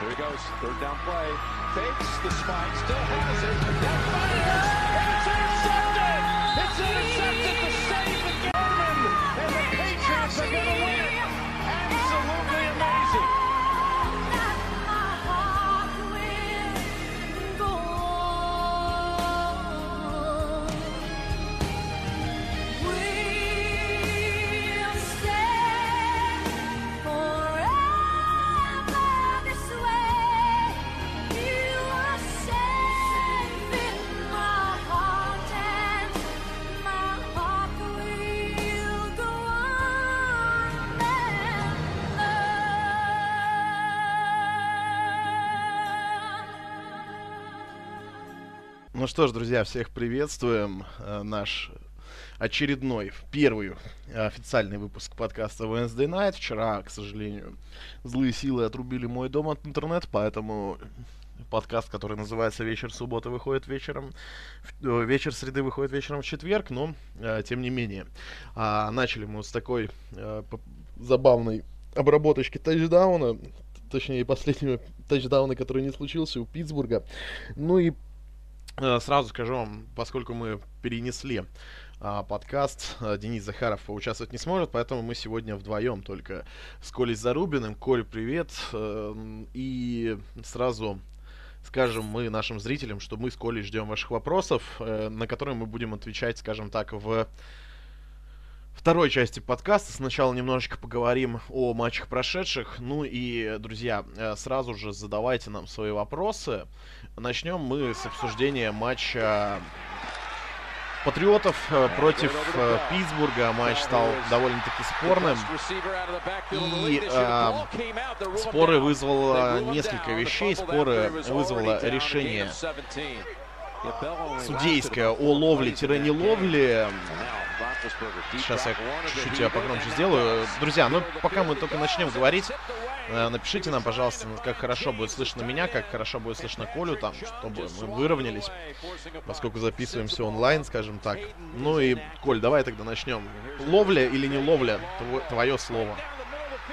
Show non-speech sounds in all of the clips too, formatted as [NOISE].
Here he goes, third down play. Fakes the spike, still has it. That fire! And it's intercepted! It's intercepted to save the Garmin! And the Patriots are going to Ну что ж, друзья, всех приветствуем. Э, Наш очередной, первый официальный выпуск подкаста Wednesday Night. Вчера, к сожалению, злые силы отрубили мой дом от интернета, поэтому подкаст, который называется «Вечер субботы» выходит вечером, э, «Вечер среды» выходит вечером в четверг, но э, тем не менее. А, начали мы вот с такой э, забавной обработочки тачдауна, точнее последнего тачдауна, который не случился у Питтсбурга. Ну и Э, Сразу скажу вам, поскольку мы перенесли а, подкаст, а, Денис Захаров поучаствовать не сможет, поэтому мы сегодня вдвоем только с Колей Зарубиным. Коль, привет. эм, И сразу скажем мы нашим зрителям, что мы с Колей ждем ваших вопросов, э, на которые мы будем отвечать, скажем так, в второй части подкаста. Сначала немножечко поговорим о матчах прошедших. Ну и, друзья, э, сразу же задавайте нам свои вопросы. Начнем мы с обсуждения матча Патриотов э, против э, Питтсбурга. Матч стал довольно-таки спорным. И э, споры вызвало несколько вещей. Споры вызвало решение судейское о ловле-не ловле. Сейчас я чуть-чуть я погромче сделаю. Друзья, ну пока мы только начнем говорить, э, напишите нам, пожалуйста, как хорошо будет слышно меня, как хорошо будет слышно Колю там, чтобы мы выровнялись, поскольку записываем все онлайн, скажем так. Ну и, Коль, давай тогда начнем. Ловля или не ловля? Тво- Твое слово.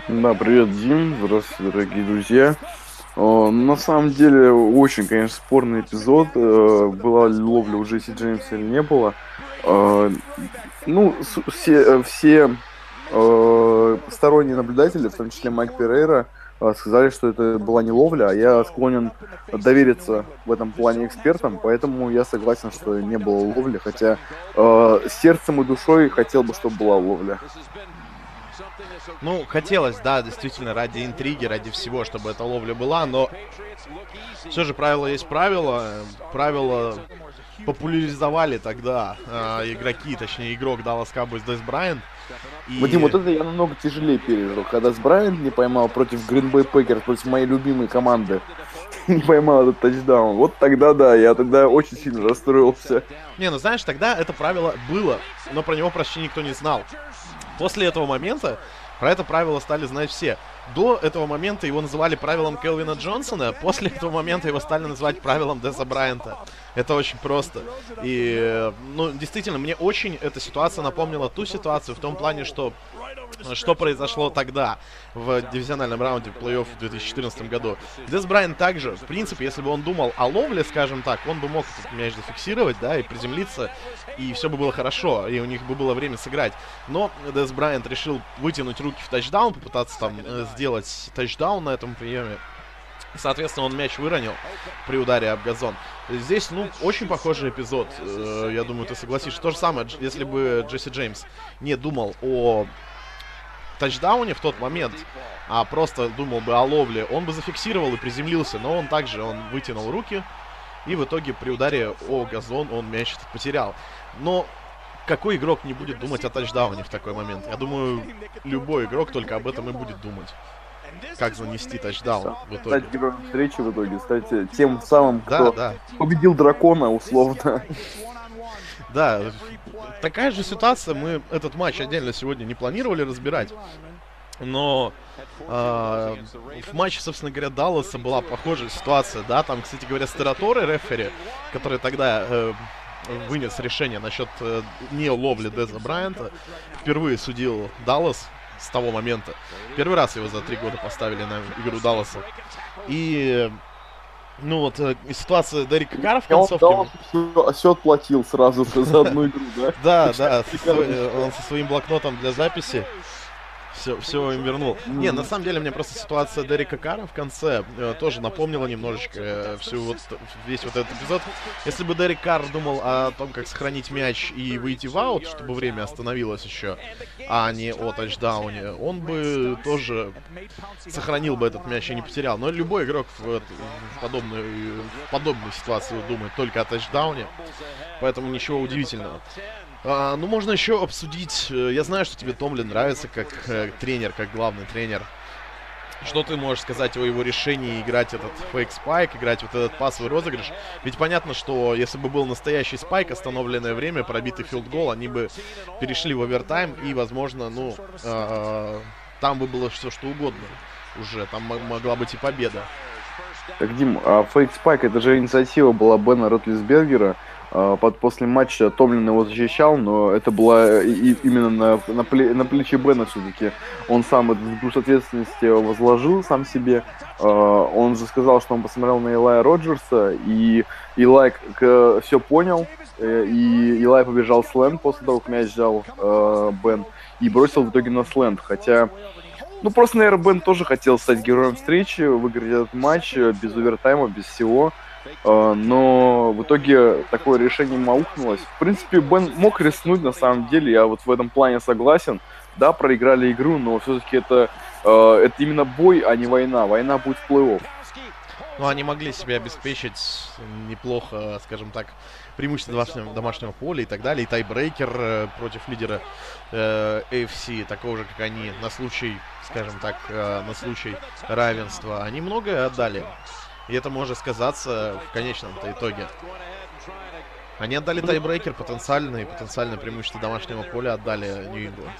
Да, привет, Дим. Здравствуйте, дорогие друзья. На самом деле, очень, конечно, спорный эпизод. Э, Была ли ловля у Джесси Джеймса или не было. Э, Ну, все, э, все э, сторонние наблюдатели, в том числе Майк Перейра, э, сказали, что это была не ловля, а я склонен довериться в этом плане экспертам, поэтому я согласен, что не было ловли, хотя э, сердцем и душой хотел бы, чтобы была ловля. Ну, хотелось, да, действительно, ради интриги, ради всего, чтобы эта ловля была, но все же правило есть правило. Правила популяризовали тогда э, игроки, точнее игрок Dallas Cowboys Дэс Брайан. И... Вадим, вот это я намного тяжелее пережил. Когда с Брайант не поймал против Green Bay Packers, против моей любимой команды, [LAUGHS] не поймал этот тачдаун. Вот тогда да, я тогда очень сильно расстроился. Не, ну знаешь, тогда это правило было, но про него почти никто не знал. После этого момента про это правило стали знать все. До этого момента его называли правилом Келвина Джонсона, после этого момента его стали называть правилом Деса Брайанта. Это очень просто. И, э, ну, действительно, мне очень эта ситуация напомнила ту ситуацию в том плане, что что произошло тогда в дивизиональном раунде плей-офф в 2014 году. Дес Брайан также, в принципе, если бы он думал о ловле, скажем так, он бы мог этот мяч зафиксировать, да, и приземлиться, и все бы было хорошо, и у них бы было время сыграть. Но Дес Брайант решил вытянуть руки в тачдаун, попытаться там э, сделать тачдаун на этом приеме. Соответственно, он мяч выронил при ударе об газон. Здесь, ну, очень похожий эпизод. Э, Я думаю, ты согласишься. То же самое, если бы Джесси Джеймс не думал о тачдауне в тот момент, а просто думал бы о ловле, он бы зафиксировал и приземлился, но он также, он вытянул руки, и в итоге при ударе о газон он мяч этот потерял. Но какой игрок не будет думать о тачдауне в такой момент? Я думаю, любой игрок только об этом и будет думать. Как занести тачдаун в итоге. Стать героем встречи в итоге, стать тем самым, Да, кто да. победил дракона, условно. [LAUGHS] Да, такая же ситуация. Мы этот матч отдельно сегодня не планировали разбирать. Но а, в матче, собственно говоря, Далласа была похожая ситуация, да, там, кстати говоря, Стераторы, рефери, который тогда э, вынес решение насчет э, не ловли Деза Брайанта, впервые судил Даллас с того момента. Первый раз его за три года поставили на игру Далласа. И ну вот э, ситуация Дерека Кара в концовке. Он, да, все отплатил сразу же за одну игру, да? Да, да, он со своим блокнотом для записи все, все им вернул. Не, на самом деле мне просто ситуация Дерека Кара в конце э, тоже напомнила немножечко э, всю вот весь вот этот эпизод. Если бы Дерек Кар думал о том, как сохранить мяч и выйти в аут, чтобы время остановилось еще, а не о тачдауне, он бы тоже сохранил бы этот мяч и не потерял. Но любой игрок в, в, подобной, в подобной ситуации думает только о тачдауне, поэтому ничего удивительного. А, ну, можно еще обсудить. Э, я знаю, что тебе Томлин нравится как э, тренер, как главный тренер. Что ты можешь сказать о его решении играть этот fake spike, играть вот этот пасовый розыгрыш? Ведь понятно, что если бы был настоящий spike, остановленное время, пробитый field goal, они бы перешли в овертайм и, возможно, ну, э, там бы было все что угодно уже. Там могла быть и победа. Так, Дим, а fake spike это же инициатива была Бена Ротлисбергера. А, под, после матча Томлин его защищал, но это было и, именно на, на, пле, на плече Бена все-таки. Он сам этот груз ответственности возложил сам себе. А, он же сказал, что он посмотрел на Илая Роджерса, и Илай все понял, э, и Илай побежал сленд после того, как мяч взял э, Бен, и бросил в итоге на сленд. Хотя ну, просто, наверное, Бен тоже хотел стать героем встречи, выиграть этот матч без овертайма, без всего. А, но в итоге такое решение маукнулось. В принципе, Бен мог рискнуть на самом деле, я вот в этом плане согласен. Да, проиграли игру, но все-таки это, а, это именно бой, а не война. Война будет в плей-офф. Ну, они могли себе обеспечить неплохо, скажем так, преимущество домашнего, домашнего поля и так далее. И тайбрейкер э, против лидера э, AFC, такого же, как они, на случай, скажем так, э, на случай равенства. Они многое отдали. И это может сказаться в конечном-то итоге. Они отдали тайбрейкер потенциальный, потенциальное преимущество домашнего поля отдали Нью-Ингланд.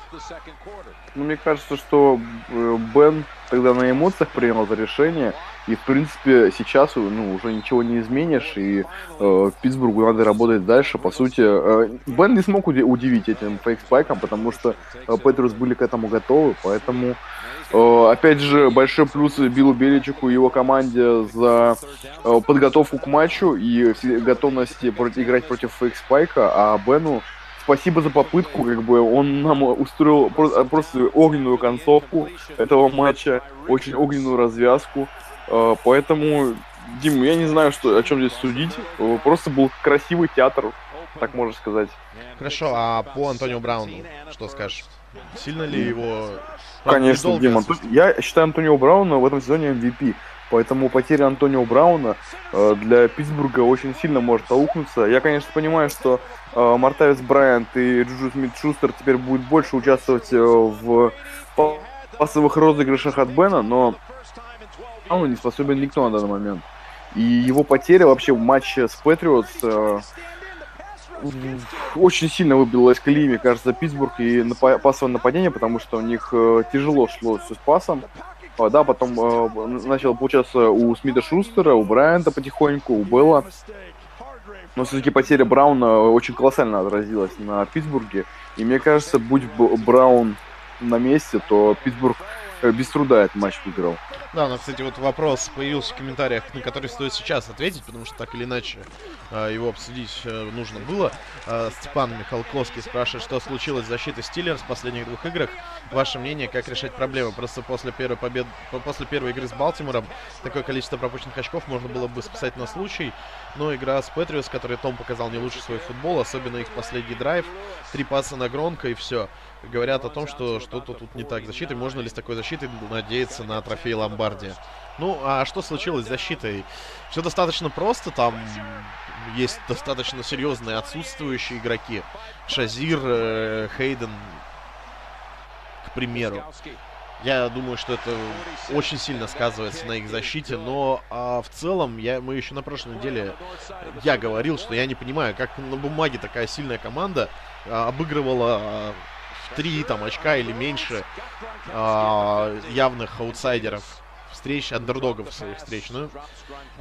Ну, мне кажется, что э, Бен тогда на эмоциях принял это решение, и, в принципе, сейчас ну, уже ничего не изменишь, и э, Питтсбургу надо работать дальше. По сути, э, Бен не смог удивить этим фейк-спайком, потому что э, Петрус были к этому готовы, поэтому Э, опять же, большой плюс Биллу Беличику и его команде за э, подготовку к матчу и готовность играть против Фейк Спайка, а Бену спасибо за попытку, как бы он нам устроил просто огненную концовку этого матча, очень огненную развязку, э, поэтому, Дим, я не знаю, что, о чем здесь судить, просто был красивый театр, так можно сказать. Хорошо, а по Антонио Брауну что скажешь? Сильно ли его... Конечно, Дима. Я считаю Антонио Брауна в этом сезоне MVP. Поэтому потеря Антонио Брауна э, для Питтсбурга очень сильно может аукнуться. Я, конечно, понимаю, что э, Мартавис Брайант и Джуджу Смит Шустер теперь будет больше участвовать э, в пассовых розыгрышах от Бена, но он не способен никто на данный момент. И его потеря вообще в матче с Патриотс э, очень сильно выбило из колеи, мне кажется, Питтсбург и напа- пасовое нападение, потому что у них э, тяжело шло все с пасом. А, да, потом э, начал получаться у Смита Шустера, у Брайанта потихоньку, у Белла. Но все-таки потеря Брауна очень колоссально отразилась на Питтсбурге. И мне кажется, будь Браун на месте, то Питтсбург э, без труда этот матч выиграл. Да, но, кстати, вот вопрос появился в комментариях, на который стоит сейчас ответить, потому что так или иначе э, его обсудить э, нужно было. Э, Степан Михалковский спрашивает, что случилось с защитой Стиллерс в последних двух играх. Ваше мнение, как решать проблемы? Просто после первой победы, после первой игры с Балтимором такое количество пропущенных очков можно было бы списать на случай. Но игра с Патриос, которой Том показал не лучше свой футбол, особенно их последний драйв, три паса на Гронка и все говорят о том, что что-то тут не так с защитой. Можно ли с такой защитой надеяться на трофей Ломбардия? Ну, а что случилось с защитой? Все достаточно просто, там есть достаточно серьезные отсутствующие игроки. Шазир, э, Хейден, к примеру. Я думаю, что это очень сильно сказывается на их защите, но а, в целом я, мы еще на прошлой неделе я говорил, что я не понимаю, как на бумаге такая сильная команда а, обыгрывала а, три там очка или меньше э, явных аутсайдеров встреч, андердогов своих встреч. Ну,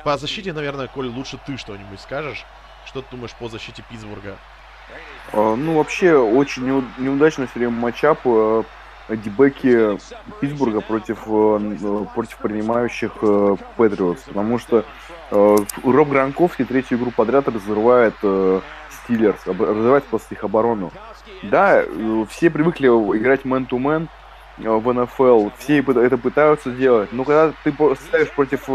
по защите, наверное, Коль, лучше ты что-нибудь скажешь. Что ты думаешь по защите Питтсбурга? А, ну, вообще, очень неудачный все время матчап. Э, дебеки Питтсбурга против, против принимающих Патриотс, потому что Роб Гранковский третью игру подряд разрывает Стиллерс, разрывает после их оборону. Да, все привыкли играть мэн-то-мэн в НФЛ, все это пытаются делать, но когда ты ставишь против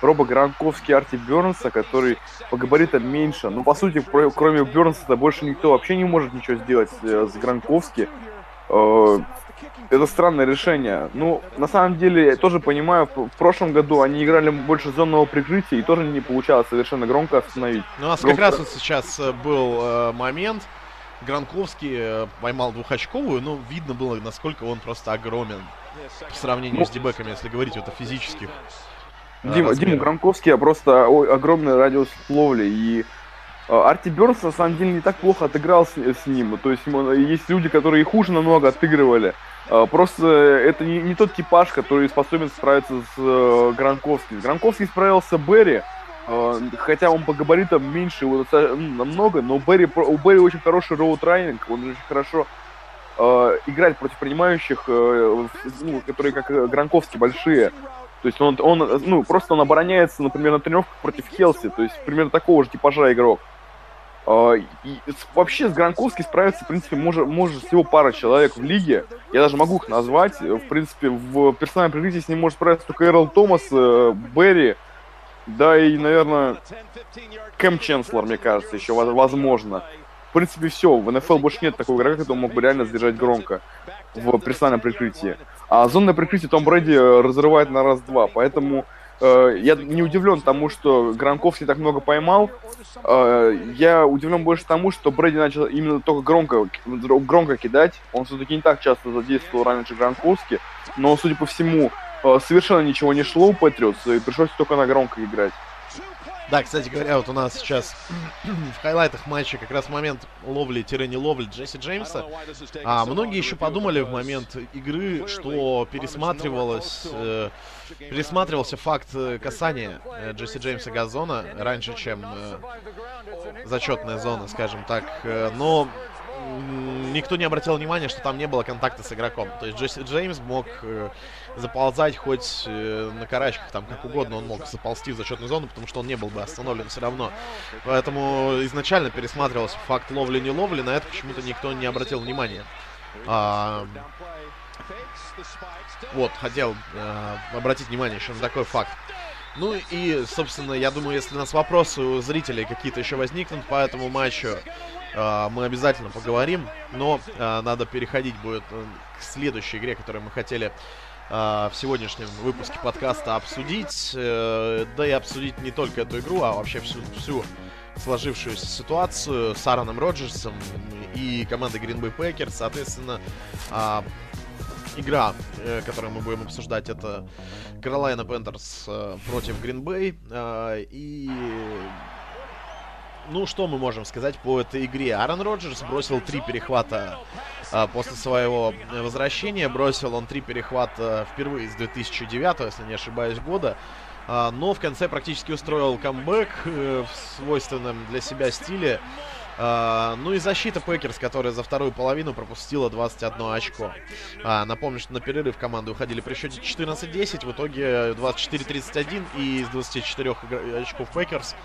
Роба Гранковски и Арти Бернса, который по габаритам меньше, ну, по сути, кроме Бернса, больше никто вообще не может ничего сделать с Гранковски, это странное решение. Ну, на самом деле, я тоже понимаю, в прошлом году они играли больше зонного прикрытия, и тоже не получалось совершенно громко остановить. Ну, у нас громко... как раз вот сейчас э, был э, момент, Гранковский э, поймал двухочковую, но видно было, насколько он просто огромен по сравнению ну, с дебеками, если говорить вот о физических. Э, Дима, Дима Гронковский просто ой, огромный радиус ловли, и а, Арти Бернс на самом деле не так плохо отыграл с, с ним. То есть есть люди, которые хуже намного отыгрывали. А, просто это не, не тот типаж, который способен справиться с Гронковским. Гронковский справился Берри, хотя он по габаритам меньше его намного, но Берри, у Берри очень хороший route running, он очень хорошо uh, играет против принимающих, ну, которые как Гранковский большие. То есть он, он, ну, просто он обороняется, например, на тренировках против Хелси, то есть примерно такого же типажа игрок. А, и вообще с Гранковски справиться, в принципе, может, может всего пара человек в лиге. Я даже могу их назвать. В принципе, в персональном прикрытии с ним может справиться только Эрл Томас, э, Берри, да и, наверное, Кэм Ченслер, мне кажется, еще возможно. В принципе, все. В НФЛ больше нет такого игрока, который мог бы реально сдержать громко в персональном прикрытии. А зонное прикрытие Том Брэди разрывает на раз-два, поэтому Э, я не удивлен тому, что Гранковский так много поймал. Э, я удивлен больше тому, что Брэди начал именно только громко, громко кидать. Он все-таки не так часто задействовал раньше Гранковский. Но, судя по всему, э, совершенно ничего не шло у Патриотс, и пришлось только на громко играть. Да, кстати говоря, вот у нас сейчас [CLEARS THROAT] в хайлайтах матча как раз момент ловли-не ловли Джесси Джеймса. А многие еще подумали в момент игры, что пересматривалось, э, пересматривался факт э, касания э, Джесси Джеймса газона раньше, чем э, зачетная зона, скажем так. Э, но никто не обратил внимания, что там не было контакта с игроком. То есть Джесси Джеймс мог э, заползать хоть э, на карачках, там как угодно он мог заползти в зачетную зону, потому что он не был бы остановлен все равно. Поэтому изначально пересматривался факт ловли-не ловли, на это почему-то никто не обратил внимания. А, вот, хотел э, обратить внимание еще на такой факт. Ну и, собственно, я думаю, если у нас вопросы у зрителей какие-то еще возникнут по этому матчу, мы обязательно поговорим. Но э, надо переходить будет э, к следующей игре, которую мы хотели в сегодняшнем выпуске подкаста обсудить. Да и обсудить не только эту игру, а вообще всю, всю сложившуюся ситуацию с Аароном Роджерсом и командой Green Bay Packers. Соответственно, игра, э, которую мы будем обсуждать, это Carolina Panthers э, против Green Bay. Э, и... Ну, что мы можем сказать по этой игре? Аарон Роджерс бросил три перехвата э, после своего возвращения. Бросил он три перехвата впервые с 2009, если не ошибаюсь, года. Э, но в конце практически устроил камбэк э, в свойственном для себя стиле. Э, ну и защита Пекерс, которая за вторую половину пропустила 21 очко. Э, напомню, что на перерыв команды уходили при счете 14-10, в итоге 24-31 и из 24 очков Пекерс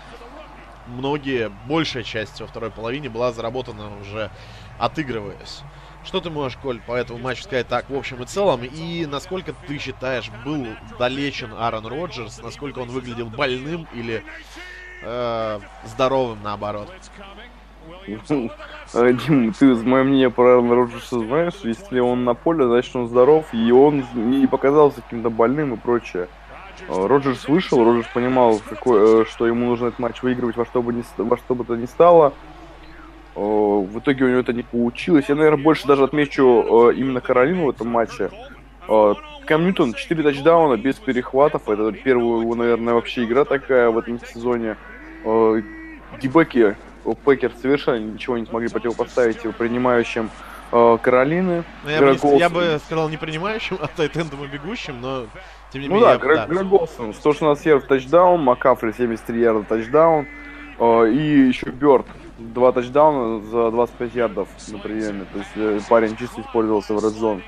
многие, большая часть во второй половине была заработана уже отыгрываясь. Что ты можешь, Коль, по этому матчу сказать так в общем и целом? И насколько ты считаешь, был долечен Аарон Роджерс? Насколько он выглядел больным или э, здоровым наоборот? [LAUGHS] Дим, ты мое мнение про Аарона Роджерса знаешь? Если он на поле, значит он здоров, и он не показался каким-то больным и прочее. Э, Роджерс вышел, Роджерс понимал, какой, э, что ему нужно этот матч выигрывать во что бы, ни, во что бы то ни стало. В итоге у него это не получилось. Я, наверное, больше даже отмечу именно Каролину в этом матче. Кэм Ньютон, 4 тачдауна без перехватов. Это первая его, наверное, вообще игра такая в этом сезоне. Дебеки у Пекер совершенно ничего не смогли противопоставить принимающим э, Каролины. Ну, я, бы я бы сказал не принимающим, [LAUGHS] а тайтендом и бегущим, но тем не ну менее... Да, Грег, да. Грег Голсон, 116 ярдов тачдаун, Макафри 73 ярда тачдаун, э, и еще Бёрд, два тачдауна за 25 ярдов на приеме. То есть э, парень чисто использовался в Zone.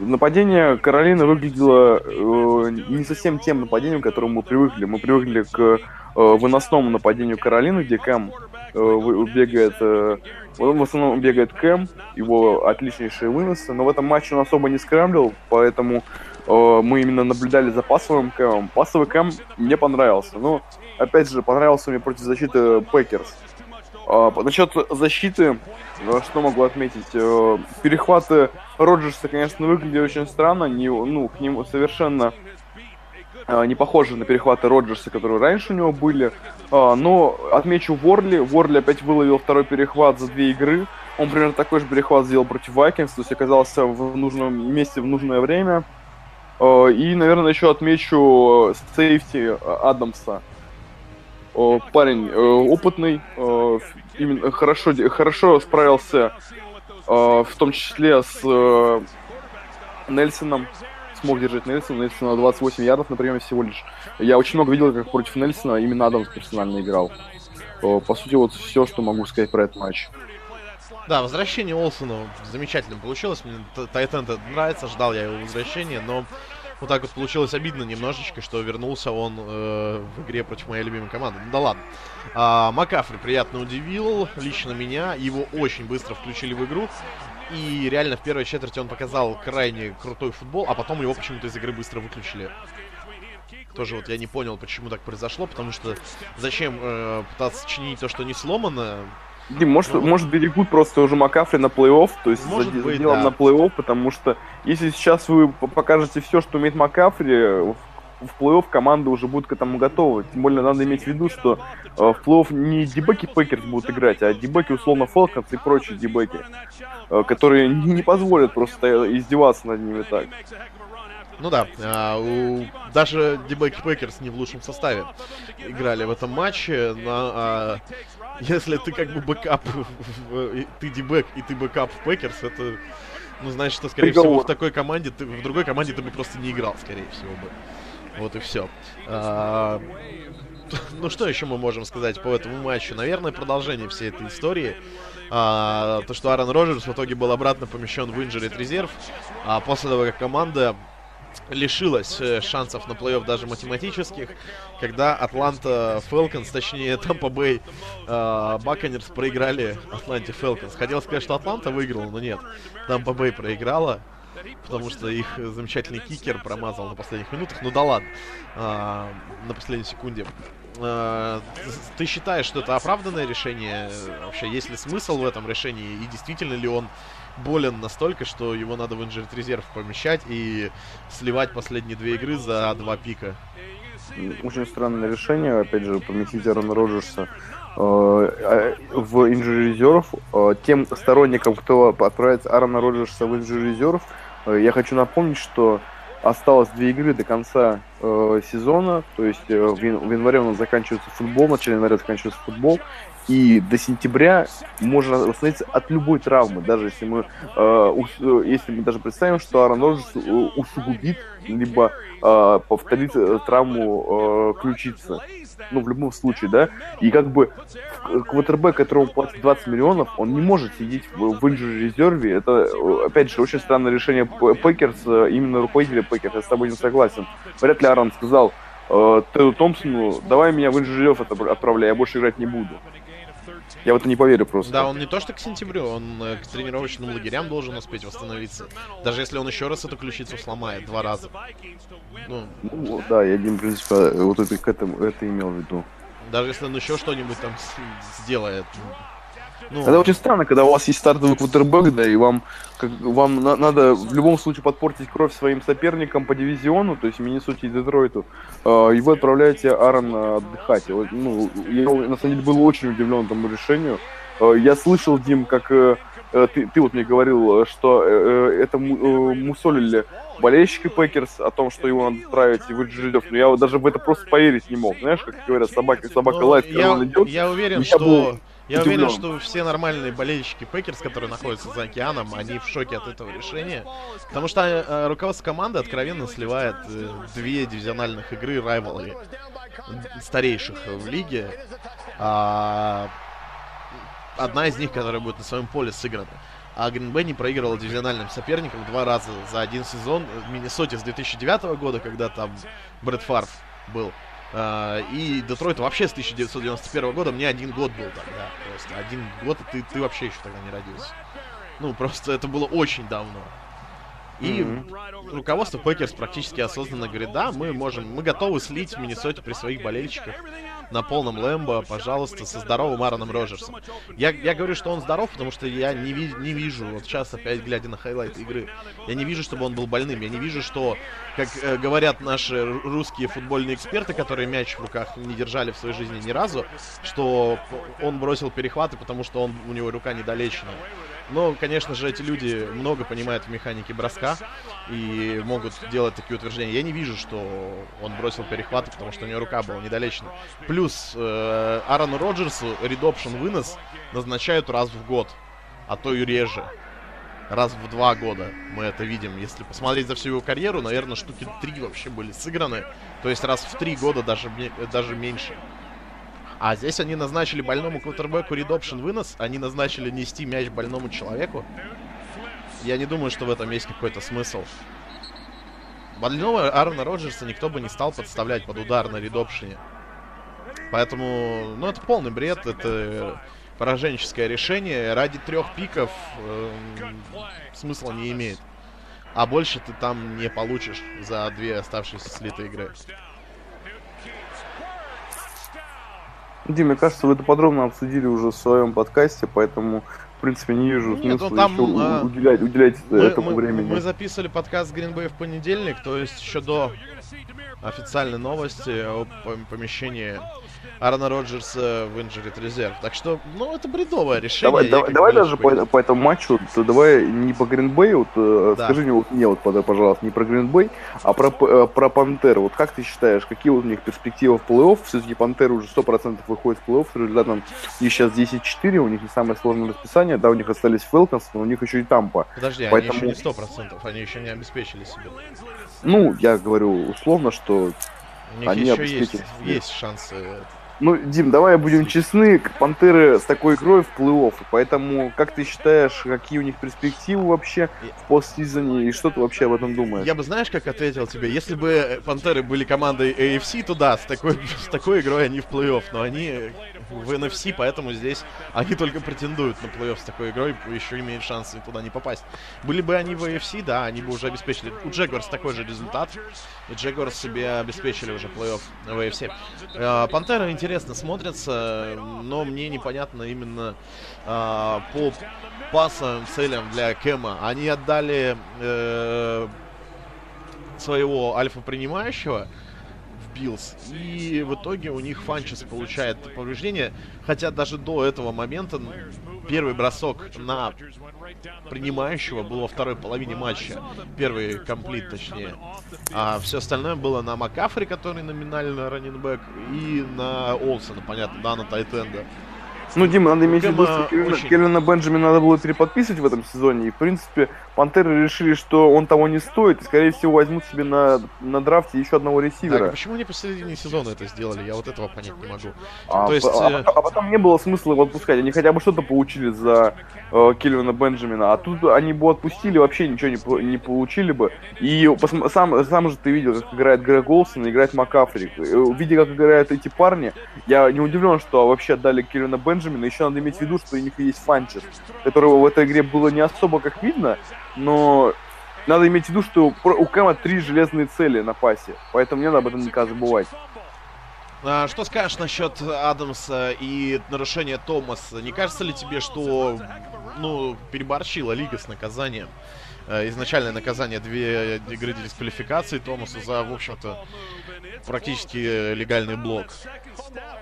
Нападение Каролины выглядело э, не совсем тем нападением, к которому мы привыкли. Мы привыкли к э, выносному нападению Каролины, где Кэм э, бегает, э, в основном бегает Кэм, его отличнейшие выносы, но в этом матче он особо не скрамблил, поэтому мы именно наблюдали за пасовым Кэмом. Пасовый Кэм мне понравился, но, опять же, понравился мне против защиты Пекерс. А, насчет защиты, э, что могу отметить? Э, перехваты Роджерса, конечно, выглядели очень странно. Не, ну, к нему совершенно э, не похожи на перехваты Роджерса, которые раньше у него были. Но отмечу Ворли. Ворли опять выловил второй перехват за две игры. Он примерно такой же перехват сделал против Вайкингс, то есть оказался в нужном месте в нужное время. И, наверное, еще отмечу сейфти Адамса парень э, опытный, э, именно хорошо, хорошо справился, э, в том числе с Нельсоном, смог держать Нельсона. Нельсона 28 ярдов на приеме всего лишь. Я очень много видел, как против Нельсона именно Адамс персонально играл. По сути, вот все, что могу сказать про этот матч. Да, возвращение Олсона замечательно получилось. Мне Тайтенд нравится, ждал я его возвращения, но вот так вот получилось обидно немножечко, что вернулся он э, в игре против моей любимой команды. Ну да ладно. А, Макафри приятно удивил лично меня. Его очень быстро включили в игру. И реально в первой четверти он показал крайне крутой футбол, а потом его почему-то из игры быстро выключили. Тоже вот я не понял, почему так произошло, потому что зачем э, пытаться чинить то, что не сломано, Дим, может, ну, может берегут просто уже Макафри на плей-офф, то есть может за, быть, да. на плей-офф, потому что если сейчас вы покажете все, что умеет Макафри, в, в плей-офф команда уже будет к этому готова. Тем более надо иметь в виду, что э, в плей-офф не дебаки Пекерс будут играть, а дебаки условно Фолконс и прочие дебаки, э, которые не, [LAUGHS] не позволят просто издеваться над ними так. Ну да, а, у, даже Дебеки Пекерс не в лучшем составе играли в этом матче. На, а, если ты как бы backup, ты дебэк и ты backup в Packers, это, ну, значит, что, скорее Приговор. всего, в такой команде, ты, в другой команде ты бы просто не играл, скорее всего бы. Вот и все. А, ну, что еще мы можем сказать по этому матчу? Наверное, продолжение всей этой истории. А, то, что Аарон Роджерс в итоге был обратно помещен в injured reserve, а после того, как команда лишилась э, шансов на плей-офф даже математических, когда Атланта Фелконс, точнее Тампа Бэй Баконерс проиграли Атланте Фелконс. Хотел сказать, что Атланта выиграла, но нет. Тампа Бэй проиграла, потому что их замечательный кикер промазал на последних минутах. Ну да ладно, а, на последней секунде. А, ты считаешь, что это оправданное решение? Вообще, есть ли смысл в этом решении? И действительно ли он болен настолько, что его надо в инжирт резерв помещать и сливать последние две игры за два пика. Очень странное решение, опять же, поместить Аарона Роджерса э, э, в инжир резерв. Э, тем сторонникам, кто отправит Аарона Роджерса в инжир резерв, я хочу напомнить, что осталось две игры до конца э, сезона, то есть э, в январе у нас заканчивается футбол, в начале января заканчивается футбол, и до сентября можно восстановиться от любой травмы, даже если мы, э, ус, э, если мы даже представим, что Аарон Роджерс э, усугубит, либо э, повторит э, травму э, ключицы. Ну, в любом случае, да. И как бы квотербек, которому платят 20 миллионов, он не может сидеть в, в резерве. Это, опять же, очень странное решение Packers, именно руководителя Packers. Я с тобой не согласен. Вряд ли Аарон сказал, э, Теду Томпсону, давай меня в резерв отправляй, я больше играть не буду. Я в это не поверю просто. Да, он не то что к сентябрю, он э, к тренировочным лагерям должен успеть восстановиться. Даже если он еще раз эту ключицу сломает два раза. Ну, ну да, я, в принципе, вот это, к этому, это имел в виду. Даже если он еще что-нибудь там сделает. Ну, это очень странно, когда у вас есть стартовый квотербек, да, и вам, как, вам на, надо в любом случае подпортить кровь своим соперникам по дивизиону, то есть Миннесоте и Детройту, э, и вы отправляете Аарона отдыхать. Вот, ну, я на самом деле был очень удивлен этому решению. Э, я слышал, Дим, как э, э ты, ты вот мне говорил, что э, э это э, мусолили болельщики Packers о том, что его надо отправить и в IR, но я вот даже в это просто поверить не мог. Знаешь, как говорят, собака, собака ну, лает, когда он идет. Я уверен, что... Был я уверен, что все нормальные болельщики Packers, которые находятся за океаном, они в шоке от этого решения. Потому что э, руководство команды откровенно сливает э, две дивизиональных игры райвалы старейших в лиге. А, одна из них, которая будет на своем поле сыграна. а Гринбей не проигрывал дивизиональным соперникам два раза за один сезон. В Миннесоте с 2009 года, когда там Брэд Фарф был. Uh, и Детройт вообще с 1991 года, мне один год был тогда. Просто один год, и ты, ты вообще еще тогда не родился. Ну, просто это было очень давно. И mm-hmm. руководство Packers практически осознанно говорит, да, мы можем, мы готовы слить в Миннесоте при своих болельщиках на полном Lambeau, пожалуйста, со здоровым Аароном Роджерсом. Я, я говорю, что он здоров, потому что я не, ви, не вижу, вот сейчас опять глядя на highlight игры, я не вижу, чтобы он был больным, я не вижу, что, как э, говорят наши русские футбольные эксперты, которые мяч в руках не держали в своей жизни ни разу, что он бросил перехваты, потому что он, у него рука недолеченная. Но, конечно же, эти люди много понимают в механике броска и могут делать такие утверждения. Я не вижу, что он бросил перехваты, потому что у него рука была недолечена. Плюс э, Аарону Роджерсу редопшн вынос назначают раз в год, а то и реже. Раз в два года мы это видим. Если посмотреть за всю его карьеру, наверное, штуки три вообще были сыграны. То есть раз в три года даже, даже меньше. А здесь они назначили больному квотербеку редопшн вынос, они назначили нести мяч больному человеку. Я не думаю, что в этом есть какой-то смысл. Больного Аарона Роджерса никто бы не стал подставлять под удар на редопшене. Поэтому, ну, это полный бред, это пораженческое решение. Ради трех пиков э, смысла не имеет. А больше ты там не получишь за две оставшиеся слитые игры. Дим, мне кажется, вы это подробно обсудили уже в своем подкасте, поэтому, в принципе, не вижу Нет, смысла ну, там, еще а... уделять, уделять мы, этому мы, времени. Мы записывали подкаст Green Bay в понедельник, то есть еще до официальной новости о помещении Аарона Роджерса в Injured Reserve. Так что, ну, это бредовое решение. Давай, давай, давай даже по, по этому матчу, давай не по Гринбей, вот, э, да. скажи мне, вот, мне вот, пожалуйста, не про Гринбей, а про, э, про Пантеру. Вот как ты считаешь, какие у них перспективы в плей-офф? Все-таки Пантеры уже 100% выходит в плей-офф с результатом у них сейчас 10-4, у них не самое сложное расписание, да, у них остались Фелконс, но у них еще и Тампа. Подожди, Поэтому... они еще не 100%, они еще не обеспечили себе. Ну, я говорю условно, что у них они еще есть, есть шансы ну, Дим, давай будем честны, Пантеры с такой игрой в плей-офф, поэтому как ты считаешь, какие у них перспективы вообще в постсезоне, и что ты вообще об этом думаешь? Я бы, знаешь, как ответил тебе, если бы Пантеры были командой AFC, то да, с такой, с такой игрой они в плей-офф, но они в NFC, поэтому здесь они только претендуют на плей-офф с такой игрой, еще имеют шансы туда не попасть. Были бы они в AFC, да, они бы уже обеспечили. У Джегорс такой же результат, Jaguars себе обеспечили уже плей-офф в AFC. Э, Пантеры интересно смотрятся, но мне непонятно именно э, по пасовым целям для Кэма. Они отдали э, своего альфа-принимающего, Bills. И в итоге у них Фанчес получает повреждение. Хотя даже до этого момента первый бросок на принимающего был во второй половине матча. Первый комплит, точнее. А все остальное было на Макафри, который номинально раненбэк, и на Олсона, понятно, да, на Тайтенда. Ну, Дима, надо иметь в виду, что очень... Кельвина Бенджамина надо было переподписывать в этом сезоне. И, в принципе, Пантеры решили, что он того не стоит. И, скорее всего, возьмут себе на, на драфте еще одного ресивера. Так, почему не посередине сезона это сделали? Я вот этого понять не могу. А, То есть, а, э... а потом не было смысла его отпускать. Они хотя бы что-то получили за э, Кельвина Бенджамина. А тут они бы отпустили, вообще ничего не, не получили бы. И посм... сам, сам же ты видел, как играет Грег Олсон и играет Макафри. Э, видя, как играют эти парни, я не удивлен, что вообще отдали Кельвина Бенджамина Бенджамина, еще надо иметь в виду, что у них есть Фанчес, которого в этой игре было не особо как видно, но надо иметь в виду, что у Кэма три железные цели на пасе, поэтому не надо об этом никогда забывать. А, что скажешь насчет Адамса и нарушения Томаса? Не кажется ли тебе, что ну, переборщила лига с наказанием? Э, изначальное наказание две игры дисквалификации Томасу за, в общем-то, практически легальный блок.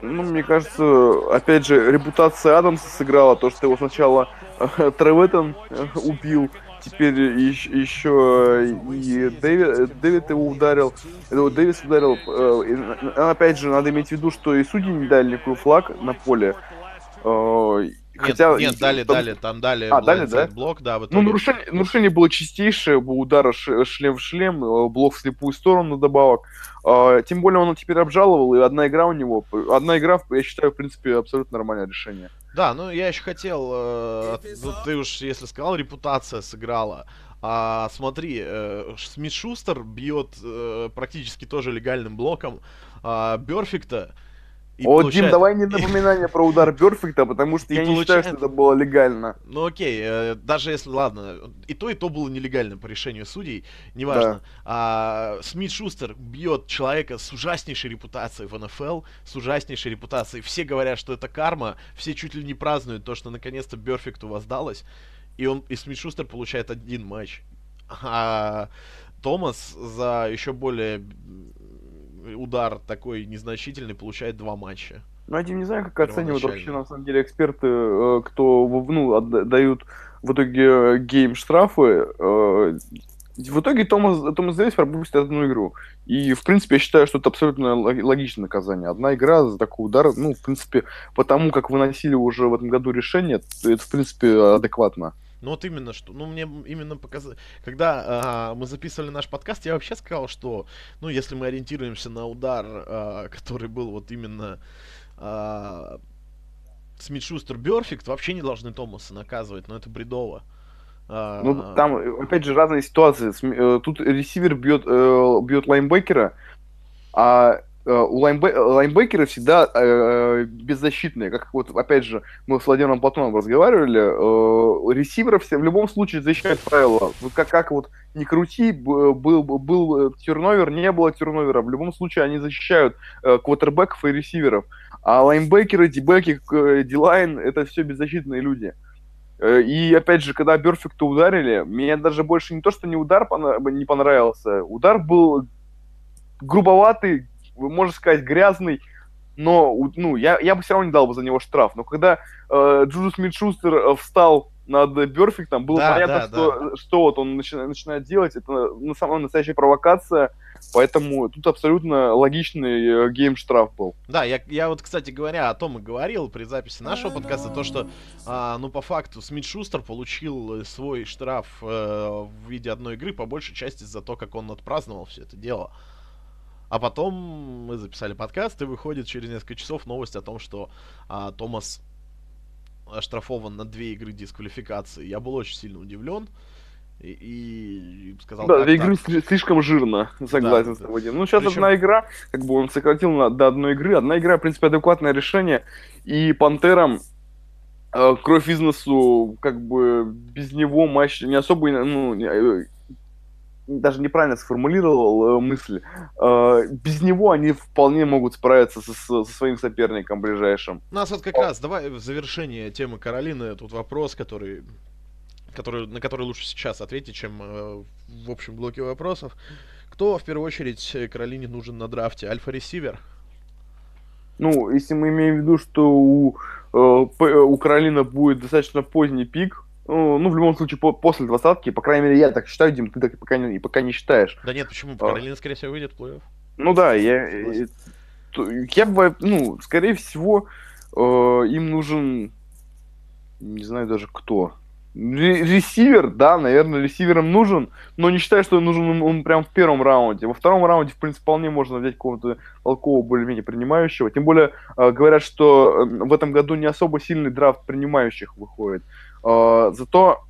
Ну, мне кажется, опять же, репутация Адамса сыграла то, что его сначала э, [LAUGHS] Треветтон э, убил, теперь еще и Дэвид, Дэвид его ударил, Дэвис ударил. Опять же, надо иметь в виду, что и судьи не дали никакой флаг на поле. Нет, Хотя, нет, дали, там... дали, там дали, а, дали да? блок, да. Ну, нарушение, нарушение было чистейшее, был удара шлем в шлем, э, блок в слепую сторону добавок. А, тем более он теперь обжаловал, и одна игра у него, одна игра, я считаю, в принципе, абсолютно нормальное решение. Да, ну я еще хотел, э, ну, ты уж если сказал, репутация сыграла. А смотри, э, Смит Шустер бьет э, практически тоже легальным блоком а, Берфикта. И О, получает... Дим, давай не [LAUGHS] напоминание про удар Перфекта, потому что я не считаю, что это было легально. Ну окей, э, даже если, ладно, и то, и то было нелегально по решению судей, неважно. Да. А, Смит Шустер бьет человека с ужаснейшей репутацией в НФЛ, с ужаснейшей репутацией. Все говорят, что это карма, все чуть ли не празднуют то, что наконец-то Перфекту воздалось. И он, и Смит Шустер получает один матч. А Томас за еще более удар такой незначительный получает два матча. Ну, я не знаю, как оценивают вообще, на самом деле, эксперты, э, кто, ну, дают в итоге гейм штрафы. Э, в итоге Томас, Томас Дэвис пропустит одну игру. И, в принципе, я считаю, что это абсолютно логичное наказание. Одна игра за такой удар, ну, в принципе, потому как выносили уже в этом году решение, это, в принципе, адекватно. Ну вот именно что, ну мне именно показалось, когда а, мы записывали наш подкаст, я вообще сказал, что, ну если мы ориентируемся на удар, а, который был вот именно а, Смит Шустер Берфикт, вообще не должны Томаса наказывать, но это бредово. Ну там опять же разные ситуации. Э, тут ресивер бьет э, бьет лайнбекера, а Э, у лайнбе- лайнбекеры всегда э, беззащитные. Как вот, опять же, мы с Владимиром Платоном разговаривали, э, ресиверов все в любом случае защищают правила. Вот как, как вот не крути, был, был терновер, не было терновера. В любом случае они защищают э, квотербеков и ресиверов. А лайнбекеры, дебеки, дилайн — это все беззащитные люди. Э, и опять же, когда Берфикта ударили, мне даже больше не то, что не удар не понравился, удар был грубоватый, можно сказать, грязный, но ну, я, я бы все равно не дал бы за него штраф. Но когда э, Джуду Смит Шустер э, встал над Берфиктом, было да, понятно, да, что, да. что вот он начинает, начинает делать. Это на самом настоящая провокация. Поэтому тут абсолютно логичный э, гейм-штраф был. Да, я, я вот, кстати говоря, о том и говорил при записи нашего подкаста, то, что, а, ну, по факту, Смит Шустер получил свой штраф э, в виде одной игры, по большей части за то, как он отпраздновал все это дело. А потом мы записали подкаст, и выходит через несколько часов новость о том, что а, Томас оштрафован на две игры дисквалификации. Я был очень сильно удивлен. И, и сказал, да, две игры слишком жирно, согласен да, с тобой. Да. Ну, сейчас Причем... одна игра, как бы он сократил на, до одной игры. Одна игра, в принципе, адекватное решение. И Пантерам э, кровь бизнесу, как бы без него матч не особо, ну, э, даже неправильно сформулировал э, мысль. Э, без него они вполне могут справиться со, со своим соперником ближайшим. У нас вот как раз, давай в завершение темы Каролины, тут вопрос, который, который, на который лучше сейчас ответить, чем э, в общем блоке вопросов. Кто в первую очередь Каролине нужен на драфте? Альфа-ресивер? Ну, если мы имеем в виду, что у, э, у Каролина будет достаточно поздний пик, ну, ну, в любом случае, по после двадцатки, по крайней мере, я так считаю, Дим, ты так пока не, пока не считаешь. Да нет, почему? А. Каролина, скорее всего, выйдет в плей-офф. Ну да, я, я, я бы, ну, скорее всего, э, им нужен, не знаю даже кто. Ресивер, да, наверное, ресивером нужен, но не считаю, что нужен он, он прям в первом раунде. Во втором раунде, в принципе, вполне можно взять какого-то толкового, более-менее принимающего. Тем более, э, говорят, что э, в этом году не особо сильный драфт принимающих выходит. Э, зато